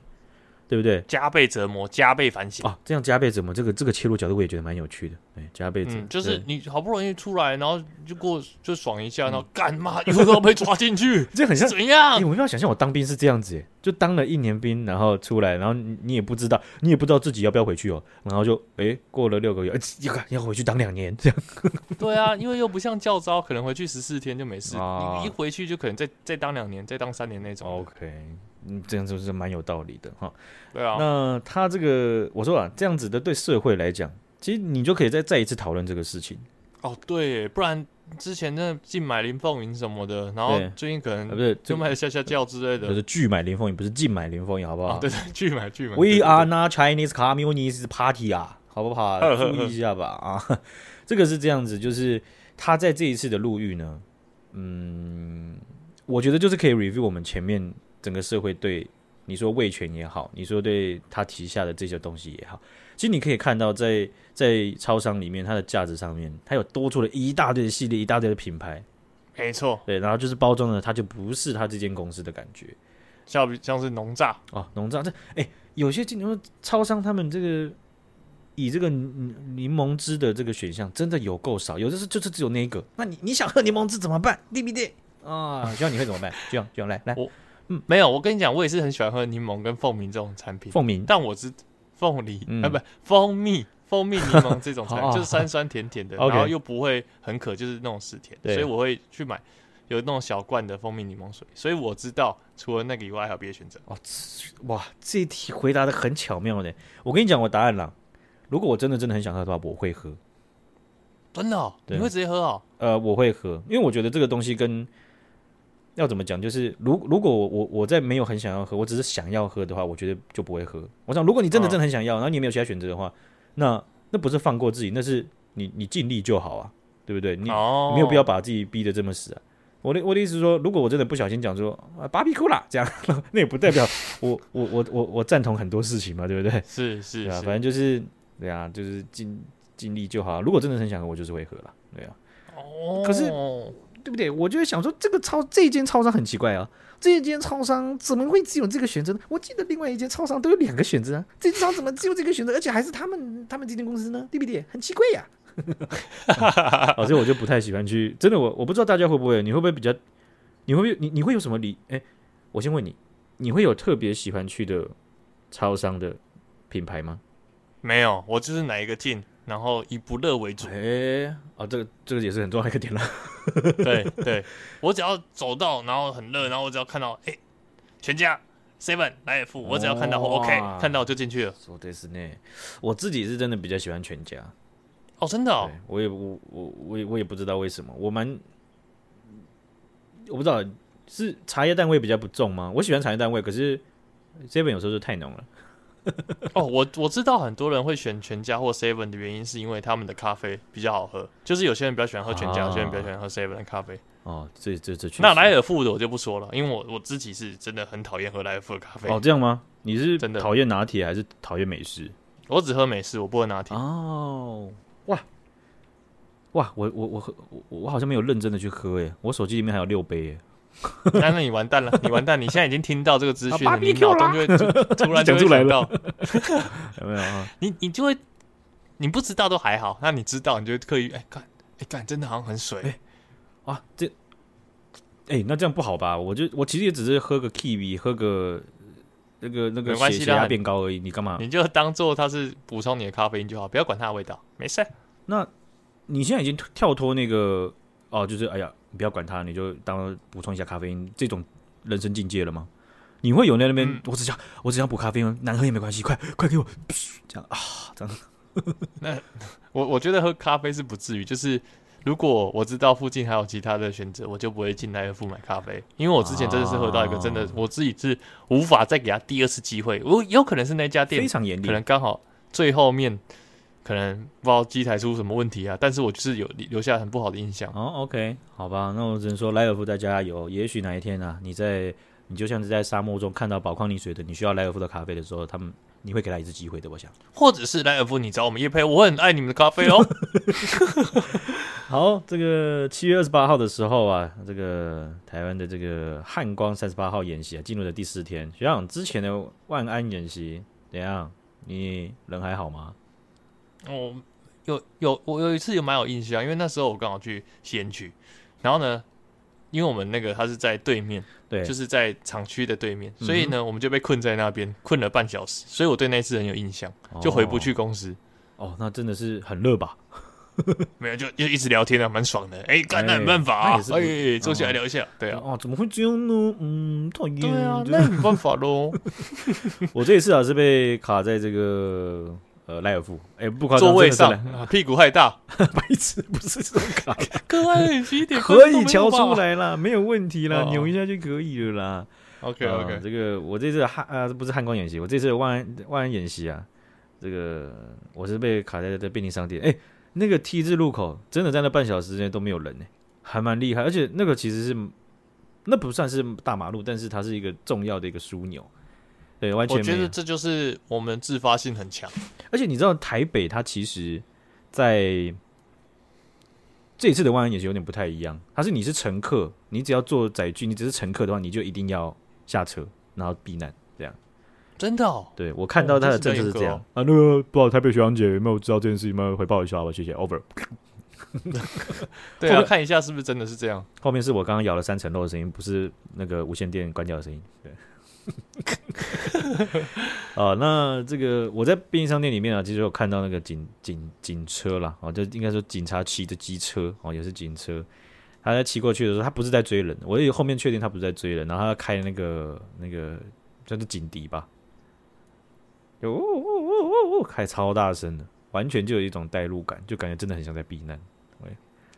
A: 对不对？
B: 加倍折磨，加倍反省
A: 啊！这样加倍折磨，这个这个切入角度我也觉得蛮有趣的。哎，加倍子，
B: 嗯，就是你好不容易出来，然后就过就爽一下，然后干嘛以后都要被抓进去，
A: 这很像
B: 怎样？
A: 我没有想象我当兵是这样子，就当了一年兵，然后出来，然后你你也不知道，你也不知道自己要不要回去哦，然后就哎过了六个月，要要回去当两年这样。
B: 对啊，因为又不像教招，可能回去十四天就没事，啊，你一回去就可能再再当两年，再当三年那种。
A: OK。嗯，这样子是蛮有道理的哈。
B: 对啊，
A: 那他这个我说啊，这样子的对社会来讲，其实你就可以再再一次讨论这个事情。
B: 哦，对，不然之前那禁买林凤营什么的，然后最近可能不是就卖下下轿之类的，
A: 就是拒买林凤营，不是禁买林凤营，好不好？
B: 对对，拒买拒买。
A: We are not Chinese Communist Party 啊，好不好？注意一下吧啊，这个是这样子，就是他在这一次的入狱呢，嗯，我觉得就是可以 review 我们前面。整个社会对你说魏权也好，你说对他旗下的这些东西也好，其实你可以看到在，在在超商里面，它的架子上面，它有多出了一大堆的系列，一大堆的品牌。
B: 没错，
A: 对，然后就是包装的，它就不是它这间公司的感觉，
B: 像像是农榨
A: 哦，农榨这哎，有些进入超商，他们这个以这个柠檬汁的这个选项真的有够少，有的是就是只有那一个，那你你想喝柠檬汁怎么办？对不对？啊，希望你会怎么办？希望希望来来，
B: 我嗯没有，我跟你讲，我也是很喜欢喝柠檬跟凤鸣这种产品，
A: 凤鸣，
B: 但我是凤梨，嗯、啊不蜂蜜。蜂蜜柠檬 这种菜就是酸酸甜甜的，然后又不会很渴，就是那种死甜，所以我会去买有那种小罐的蜂蜜柠檬水。所以我知道除了那个以外还有别的选择。哦，
A: 哇，这一题回答的很巧妙的。我跟你讲我答案了，如果我真的真的很想喝的话，我会喝。
B: 真的、哦？你会直接喝哦？
A: 呃，我会喝，因为我觉得这个东西跟要怎么讲，就是如如果我我我在没有很想要喝，我只是想要喝的话，我觉得就不会喝。我想，如果你真的真的很想要，然后你也没有其他选择的话。那那不是放过自己，那是你你尽力就好啊，对不对？你、oh. 你没有必要把自己逼得这么死啊。我的我的意思是说，如果我真的不小心讲说啊芭比 Cola 这样，那也不代表我我我我我赞同很多事情嘛，对不对？
B: 是是，
A: 对啊，反正就是对啊，就是尽尽力就好、啊。如果真的很想喝，我就是会喝了，对啊。哦，oh. 可是对不对？我就想说，这个超这间超商很奇怪啊。这一间超商怎么会只有这个选择呢？我记得另外一间超商都有两个选择啊，这间超商怎么只有这个选择，而且还是他们他们这间公司呢？对不对？很奇怪呀、啊。老师，我就不太喜欢去，真的我我不知道大家会不会，你会不会比较，你会不会你你会有什么理？哎，我先问你，你会有特别喜欢去的超商的品牌吗？
B: 没有，我就是哪一个进。然后以不热为主。哎、
A: 欸，哦，这个这个也是很重要的一个点了。
B: 对 对，我只要走到，然后很热，然后我只要看到，哎，全家、Seven、莱尔富，我只要看到、哦、OK，看到就进去了。
A: 说的是呢，我自己是真的比较喜欢全家。
B: 哦，真的哦。
A: 我也我我我也我也不知道为什么，我蛮我不知道是茶叶蛋味比较不重吗？我喜欢茶叶蛋味，可是 Seven 有时候就太浓了。
B: 哦，我我知道很多人会选全家或 Seven 的原因，是因为他们的咖啡比较好喝。就是有些人比较喜欢喝全家，啊、有些人比较喜欢喝 Seven 的咖啡。
A: 哦，这这这
B: 那莱尔富的我就不说了，因为我我自己是真的很讨厌喝莱尔富的咖啡。
A: 哦，这样吗？你是真的讨厌拿铁还是讨厌美式？
B: 我只喝美式，我不喝拿铁。
A: 哦，哇哇，我我我喝我我好像没有认真的去喝诶，我手机里面还有六杯诶。
B: 那 那你完蛋了，你完蛋！你现在已经听到这个资讯了，你脑中就会 突然就会来到，
A: 有没有啊？
B: 你你就会，你不知道都还好，那你知道，你就会刻意哎干哎干，真的好像很水
A: 这哎那这样不好吧？我就我其实也只是喝个 Kiwi，喝个那个那个血血压变高而已，你干嘛？
B: 你就当做它是补充你的咖啡因就好，不要管它的味道，没事。
A: 那你现在已经跳脱那个哦，就是哎呀。你不要管他，你就当补充一下咖啡因这种人生境界了吗？你会有在那边、嗯，我只想我只想补咖啡因，难喝也没关系，快快给我 这样啊，这样。
B: 那我我觉得喝咖啡是不至于，就是如果我知道附近还有其他的选择，我就不会进莱尔富买咖啡，因为我之前真的是喝到一个真的，我自己是无法再给他第二次机会。我有可能是那家店
A: 非常严厉，
B: 可能刚好最后面。可能不知道机台出什么问题啊，但是我就是有留下很不好的印象。
A: 哦，OK，好吧，那我只能说莱尔夫再加油。也许哪一天啊，你在你就像是在沙漠中看到宝矿力水的，你需要莱尔夫的咖啡的时候，他们你会给他一次机会的，我想。
B: 或者是莱尔夫，你找我们叶配，我很爱你们的咖啡哦。
A: 好，这个七月二十八号的时候啊，这个台湾的这个汉光三十八号演习啊，进入了第四天。学长之前的万安演习怎样？你人还好吗？
B: 哦，有有，我有一次有蛮有印象，因为那时候我刚好去西安区，然后呢，因为我们那个他是在对面，对，就是在厂区的对面，所以呢，我们就被困在那边，困了半小时，所以我对那次很有印象，就回不去公司。
A: 哦，哦那真的是很热吧？
B: 没有，就就一直聊天啊，蛮爽的。哎、欸，干那没办法啊，哎、欸，坐下来聊一下。哦、对啊，
A: 哦，怎么会这样呢？嗯，讨厌。
B: 对啊，那没办法喽。
A: 我这一次啊是被卡在这个。呃，赖尔夫，哎、欸，不夸张，
B: 座位上，屁股太大，
A: 白痴，不是这种卡，
B: 可爱一点，
A: 可以瞧出来啦，没有问题啦，扭、哦、一下就可以了啦。
B: OK OK，、呃、
A: 这个我这次汉啊，不是汉光演习，我这次万安万安演习啊，这个我是被卡在这便利商店，哎、欸，那个 T 字路口真的在那半小时之内都没有人呢、欸，还蛮厉害，而且那个其实是那不算是大马路，但是它是一个重要的一个枢纽。对，完全。
B: 我觉得这就是我们自发性很强。
A: 而且你知道，台北它其实，在这一次的万安也是有点不太一样。它是你是乘客，你只要坐载具，你只是乘客的话，你就一定要下车，然后避难，这样。
B: 真的？哦？
A: 对，我看到他的政策是这样。哦、啊，那个不知道台北学长姐有没有知道这件事情吗？回报一下吧，谢谢。Over。
B: 对啊，看一下是不是真的是这样。
A: 后面是我刚刚咬了三层肉的声音，不是那个无线电关掉的声音。对。啊，那这个我在便利商店里面啊，其实有看到那个警警警车啦，哦，就应该说警察骑的机车哦，也是警车。他在骑过去的时候，他不是在追人，我也后面确定他不是在追人，然后他开那个那个叫做警笛吧，呜呜呜呜呜，开超大声的，完全就有一种代入感，就感觉真的很像在避难。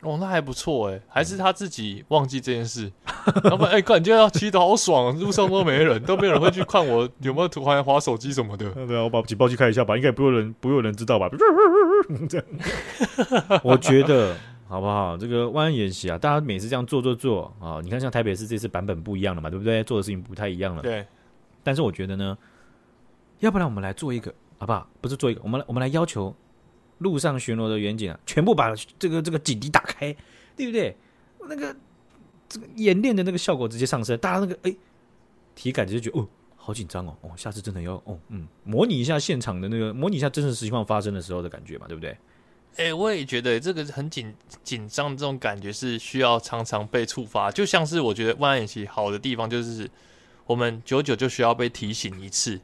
B: 哦，那还不错哎，还是他自己忘记这件事。老板，哎，感觉要骑的好爽，路上都没人，都没有人会去看我有没有突然滑手机什么的。
A: 对啊，我把警报器开一下吧，应该不会有人，不会有人知道吧？这样，我觉得好不好？这个万安演习啊，大家每次这样做做做啊，你看像台北市这次版本不一样了嘛，对不对？做的事情不太一样了。
B: 对。
A: 但是我觉得呢，要不然我们来做一个，好不好？不是做一个，我们来我们来要求。路上巡逻的员警啊，全部把这个这个警笛打开，对不对？那个这个演练的那个效果直接上升，大家那个哎，体感就觉得哦，好紧张哦，哦，下次真的要哦，嗯，模拟一下现场的那个，模拟一下真实情况发生的时候的感觉嘛，对不对？
B: 哎，我也觉得这个很紧紧张，这种感觉是需要常常被触发，就像是我觉得万安演习好的地方就是，我们久久就需要被提醒一次。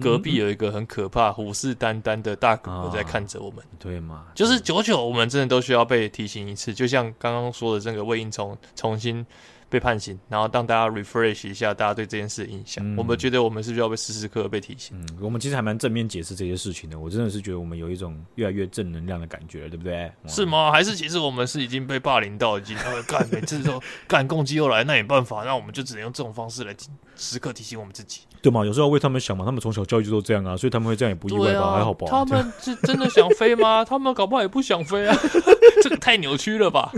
B: 隔壁有一个很可怕、虎视眈眈的大哥在看着我们，
A: 对吗？
B: 就是久久，我们真的都需要被提醒一次，就像刚刚说的这个魏应充重新。被判刑，然后当大家 refresh 一下大家对这件事的印象。嗯、我们觉得我们是不是要被时时刻刻被提醒？
A: 嗯，我们其实还蛮正面解释这些事情的。我真的是觉得我们有一种越来越正能量的感觉，对不对？
B: 是吗？还是其实我们是已经被霸凌到，已经他们干每次都 干攻击又来，那也没办法，那我们就只能用这种方式来时刻提醒我们自己，
A: 对吗？有时候要为他们想嘛，他们从小教育就都这样啊，所以他们会这样也不意外吧？啊、还好吧？
B: 他们是真的想飞吗？他们搞不好也不想飞啊，这个太扭曲了吧？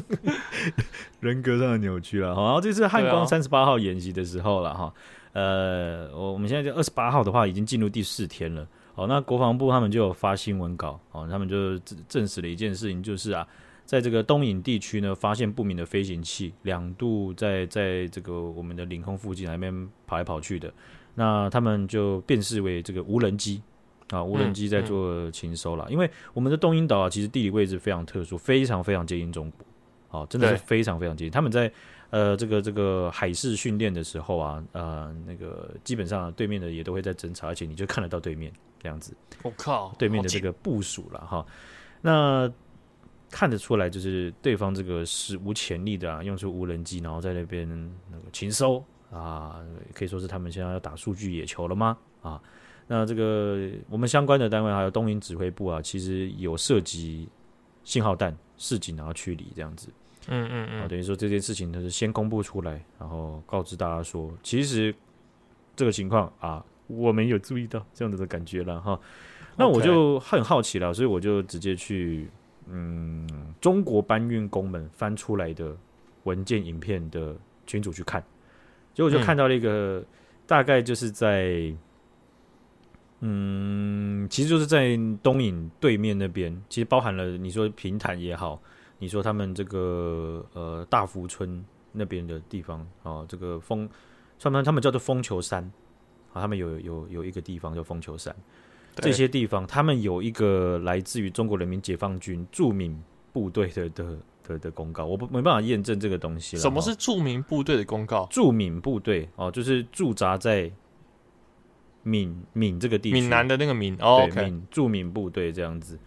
A: 人格上的扭曲了，好，然后这次汉光三十八号演习的时候了哈，呃，我我们现在就二十八号的话已经进入第四天了，好，那国防部他们就有发新闻稿，哦，他们就证证实了一件事情，就是啊，在这个东引地区呢，发现不明的飞行器两度在在这个我们的领空附近那边跑来跑去的，那他们就辨识为这个无人机啊，无人机在做情收了，因为我们的东引岛啊，其实地理位置非常特殊，非常非常接近中国。好，真的是非常非常接近。他们在呃这个这个海事训练的时候啊，呃那个基本上对面的也都会在侦查，而且你就看得到对面这样子。
B: 我靠，
A: 对面的这个部署了哈。那看得出来，就是对方这个史无前例的啊，用出无人机，然后在那边那个情搜啊，可以说是他们现在要打数据野球了吗？啊，那这个我们相关的单位还有东营指挥部啊，其实有涉及信号弹。示警然后驱离这样子，
B: 嗯嗯嗯，
A: 等于说这件事情它是先公布出来，然后告知大家说，其实这个情况啊，我们有注意到这样子的感觉了哈。那我就很好奇了，所以我就直接去嗯中国搬运工们翻出来的文件影片的群组去看，结果就看到了一个、嗯、大概就是在。嗯，其实就是在东影对面那边，其实包含了你说平潭也好，你说他们这个呃大福村那边的地方啊，这个风，他们他们叫做风球山啊，他们有有有一个地方叫风球山，这些地方他们有一个来自于中国人民解放军驻闽部队的的的的公告，我不没办法验证这个东西了。
B: 什么是驻闽部队的公告？
A: 驻闽部队哦，就是驻扎在。闽闽这个地区，
B: 闽南的那个闽，哦，
A: 对，闽驻闽部队这样子。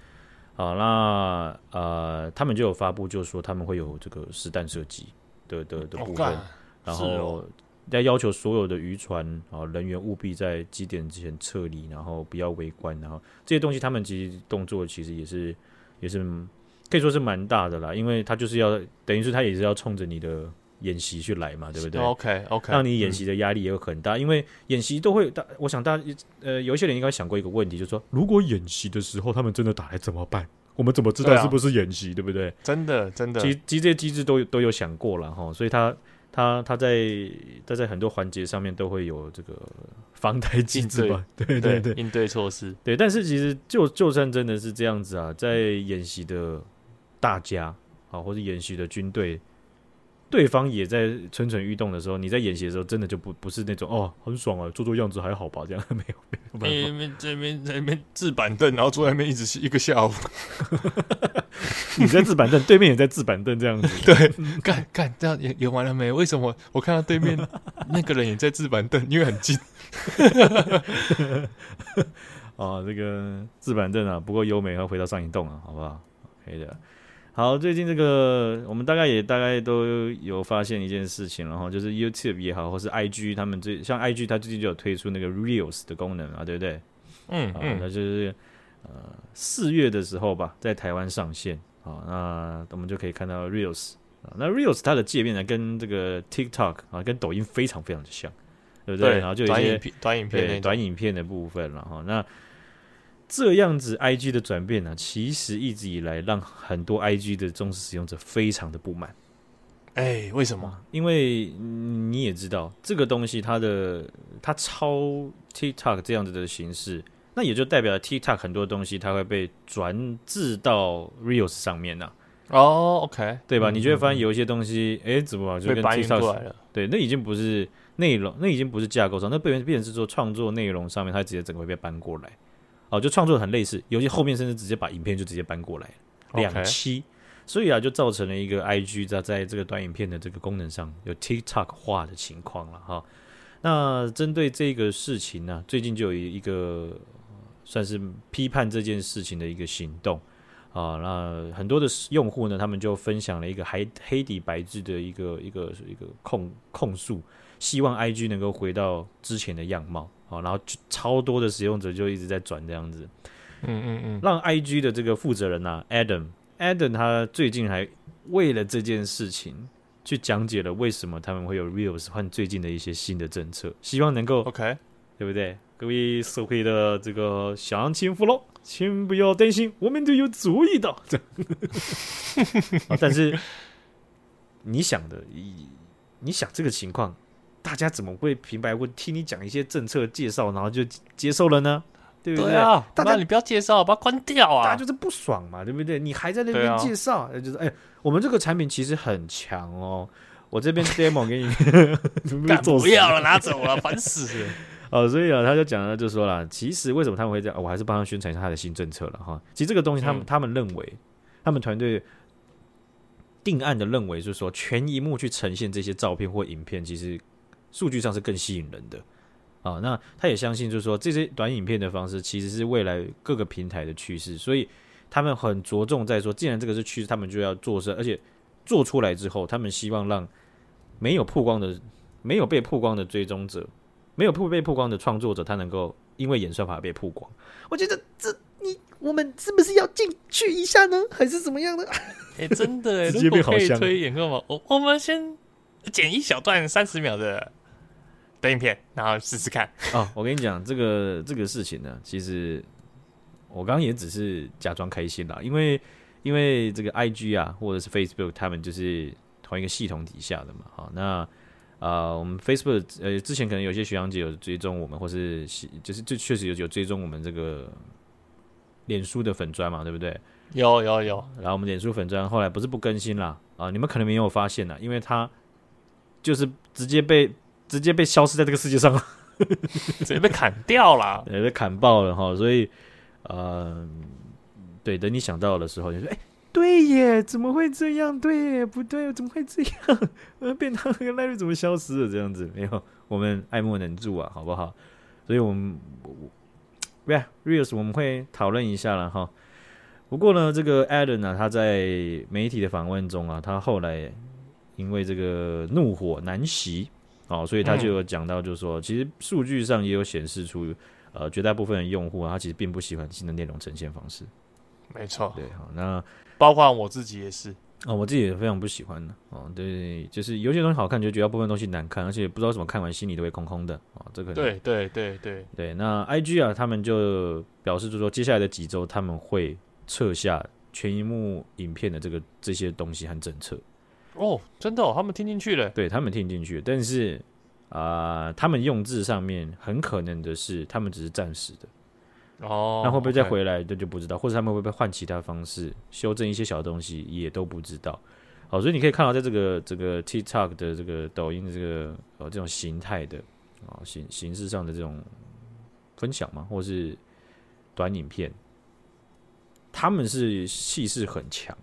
A: 好，那呃，他们就有发布，就是说他们会有这个实弹射击的的的部分，哦、然后要要求所有的渔船啊人员务必在几点之前撤离，然后不要围观，然后这些东西他们其实动作其实也是也是可以说是蛮大的啦，因为他就是要等于是他也是要冲着你的。演习去来嘛，对不对
B: ？OK OK，
A: 让你演习的压力也有很大，嗯、因为演习都会大。我想大家呃，有一些人应该想过一个问题，就是说，如果演习的时候他们真的打来怎么办？我们怎么知道是不是演习，对，啊、对不对？
B: 真的真的，
A: 其实其实这些机制都都有想过了哈，所以他它它在他在很多环节上面都会有这个 防台机制吧？对对对，对，
B: 应对措施。
A: 对，但是其实就就算真的是这样子啊，在演习的大家啊，或者演习的军队。对方也在蠢蠢欲动的时候，你在演习的时候，真的就不不是那种哦，很爽啊，做做样子还好吧，这样没有 没有。
B: 那边这边在那边置板凳，然后坐在那边一直一个下午。
A: 你在置板凳，对面也在置板凳，这样子。
B: 对，干干这样演演完了没？为什么我看到对面那个人也在置板凳？因为很近。
A: 啊，这个置板凳啊，不够优美，要回到上一栋啊，好不好？可以的。好，最近这个我们大概也大概都有发现一件事情，然后就是 YouTube 也好，或是 IG 他们最像 IG，它最近就有推出那个 Reels 的功能啊，对不对？嗯嗯，那就是呃四月的时候吧，在台湾上线啊，那我们就可以看到 Reels 啊，那 Reels 它的界面呢，跟这个 TikTok 啊，跟抖音非常非常的像，对不对？对，然后就有一些
B: 短影片、短影片、
A: 短影片的部分了哈，那。这样子，IG 的转变呢，其实一直以来让很多 IG 的忠实使用者非常的不满。
B: 哎，为什么？
A: 因为你也知道，这个东西它的它超 TikTok 这样子的形式，那也就代表了 TikTok 很多东西它会被转至到 Reels 上面呢。
B: 哦，OK，
A: 对吧？你就会发现有一些东西，哎，怎么就跟 TikTok 对，那已经不是内容，那已经不是架构上，那变变成是说创作内容上面，它直接整个会被搬过来。哦，就创作很类似，尤其后面甚至直接把影片就直接搬过来两期.所以啊，就造成了一个 IG 在在这个短影片的这个功能上有 TikTok 化的情况了哈。那针对这个事情呢，最近就有一个算是批判这件事情的一个行动啊。那很多的用户呢，他们就分享了一个黑黑底白字的一个一个一个控控诉，希望 IG 能够回到之前的样貌。好，然后就超多的使用者就一直在转这样子，嗯嗯嗯，让 IG 的这个负责人啊，Adam，Adam 他最近还为了这件事情去讲解了为什么他们会有 Reels 换最近的一些新的政策，希望能够
B: OK，
A: 对不对？各位社会的这个乡亲父老，请不要担心，我们都有注意到。但是你想的，你想这个情况。大家怎么会平白无故听你讲一些政策介绍，然后就接受了呢？对不对？对啊，大家
B: 你不要介绍，把它关掉啊！
A: 大家就是不爽嘛，对不对？你还在那边介绍，啊、就是哎，我们这个产品其实很强哦。我这边 demo 给你，
B: 不要了，拿走了，烦死了。
A: 哦，所以啊，他就讲了，就说了，其实为什么他们会这样？我还是帮他宣传一下他的新政策了哈。其实这个东西，他们、嗯、他们认为，他们团队定案的认为，就是说全一幕去呈现这些照片或影片，其实。数据上是更吸引人的啊，那他也相信，就是说这些短影片的方式其实是未来各个平台的趋势，所以他们很着重在说，既然这个是趋势，他们就要做事，而且做出来之后，他们希望让没有曝光的、没有被曝光的追踪者、没有被曝光的创作者，他能够因为演算法被曝光。我觉得这你我们是不是要进去一下呢，还是怎么样呢？
B: 哎、欸，真的哎，
A: 直接被好香。
B: 可以推演个吗？我我们先剪一小段三十秒的。短影片，然后试试看。
A: 哦，我跟你讲，这个这个事情呢，其实我刚刚也只是假装开心啦，因为因为这个 IG 啊，或者是 Facebook，他们就是同一个系统底下的嘛。好，那啊、呃，我们 Facebook 呃，之前可能有些学长姐有追踪我们，或是就是就确实有有追踪我们这个脸书的粉砖嘛，对不对？
B: 有有有。
A: 然后我们脸书粉砖后来不是不更新啦，啊，你们可能没有发现啦，因为它就是直接被。直接被消失在这个世界上了，
B: 直接被砍掉了，
A: 也被砍爆了哈。所以，呃，对，等你想到的时候，你说：“哎、欸，对耶，怎么会这样？对耶，不对，怎么会这样？呃，变成那个赖瑞怎么消失了？这样子没有，我们爱莫能助啊，好不好？所以我们，对啊，Reels 我们会讨论一下了哈。不过呢，这个 Adam 呢、啊，他在媒体的访问中啊，他后来因为这个怒火难袭。哦，所以他就有讲到，就是说，其实数据上也有显示出，呃，绝大部分的用户啊，他其实并不喜欢新的内容呈现方式。
B: 没错，
A: 对，好，那
B: 包括我自己也是，
A: 哦，我自己也非常不喜欢的，哦，对，就是有些东西好看，就绝大部分东西难看，而且不知道怎么看完心里都会空空的，哦，这个
B: 对对对对
A: 对，那 IG 啊，他们就表示，就是说，接下来的几周他们会撤下全萤幕影片的这个这些东西和政策。
B: 哦，真的哦，他们听进去了，
A: 对他们听进去，但是啊、呃，他们用字上面很可能的是，他们只是暂时的。
B: 哦，
A: 那会不会再回来，这就不知道，或者他们会不会换其他方式修正一些小东西，也都不知道。好，所以你可以看到，在这个这个 TikTok 的这个抖音的这个呃这种形态的啊形形式上的这种分享嘛，或是短影片，他们是气势很强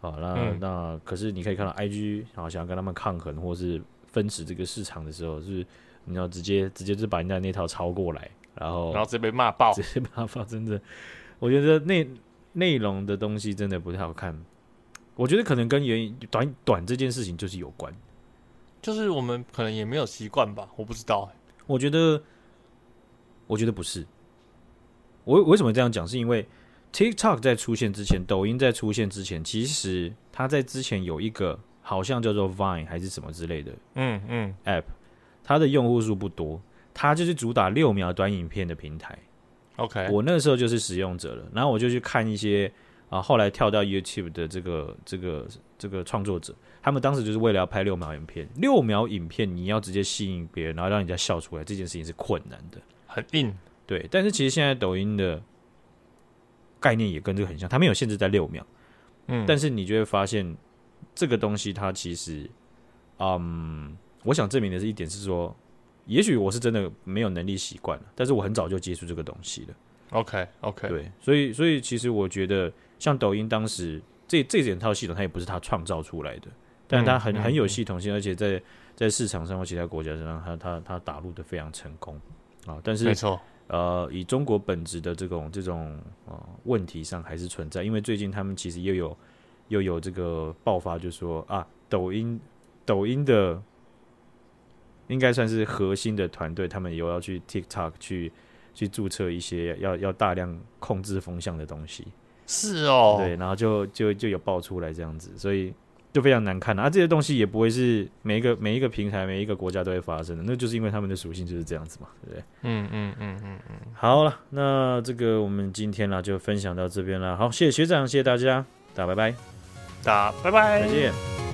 A: 啊。那、嗯、那可是你可以看到 IG 啊，想要跟他们抗衡或是分食这个市场的时候，是你要直接直接就把人家那套抄过来。然后，
B: 然后直接被骂爆，
A: 直接骂爆，真的，我觉得内内容的东西真的不太好看。我觉得可能跟原因短短这件事情就是有关，
B: 就是我们可能也没有习惯吧，我不知道。
A: 我觉得，我觉得不是。我为什么这样讲？是因为 TikTok 在出现之前，抖音在出现之前，其实它在之前有一个好像叫做 Vine 还是什么之类的，嗯嗯，App，它的用户数不多。它就是主打六秒短影片的平台
B: ，OK，
A: 我那时候就是使用者了，然后我就去看一些啊，后来跳到 YouTube 的这个这个这个创作者，他们当时就是为了要拍六秒影片，六秒影片你要直接吸引别人，然后让人家笑出来，这件事情是困难的，
B: 很硬，
A: 对。但是其实现在抖音的概念也跟这个很像，它没有限制在六秒，嗯，但是你就会发现这个东西它其实，嗯，我想证明的是一点是说。也许我是真的没有能力习惯了，但是我很早就接触这个东西了。
B: OK OK，
A: 对，所以所以其实我觉得，像抖音当时这这整套系统，它也不是它创造出来的，但是它很很有系统性，而且在在市场上或其他国家上，它它它打入的非常成功啊。但是
B: 没错，
A: 呃，以中国本质的这种这种呃问题上还是存在，因为最近他们其实又有又有这个爆发，就是说啊，抖音抖音的。应该算是核心的团队，他们有要去 TikTok 去去注册一些要要大量控制风向的东西。
B: 是哦，
A: 对，然后就就就有爆出来这样子，所以就非常难看啊。这些东西也不会是每一个每一个平台每一个国家都会发生的，那就是因为他们的属性就是这样子嘛，对不对？
B: 嗯嗯嗯嗯嗯。
A: 好了，那这个我们今天呢就分享到这边了。好，谢谢学长，谢谢大家，大家拜拜，
B: 大家拜拜，
A: 再见。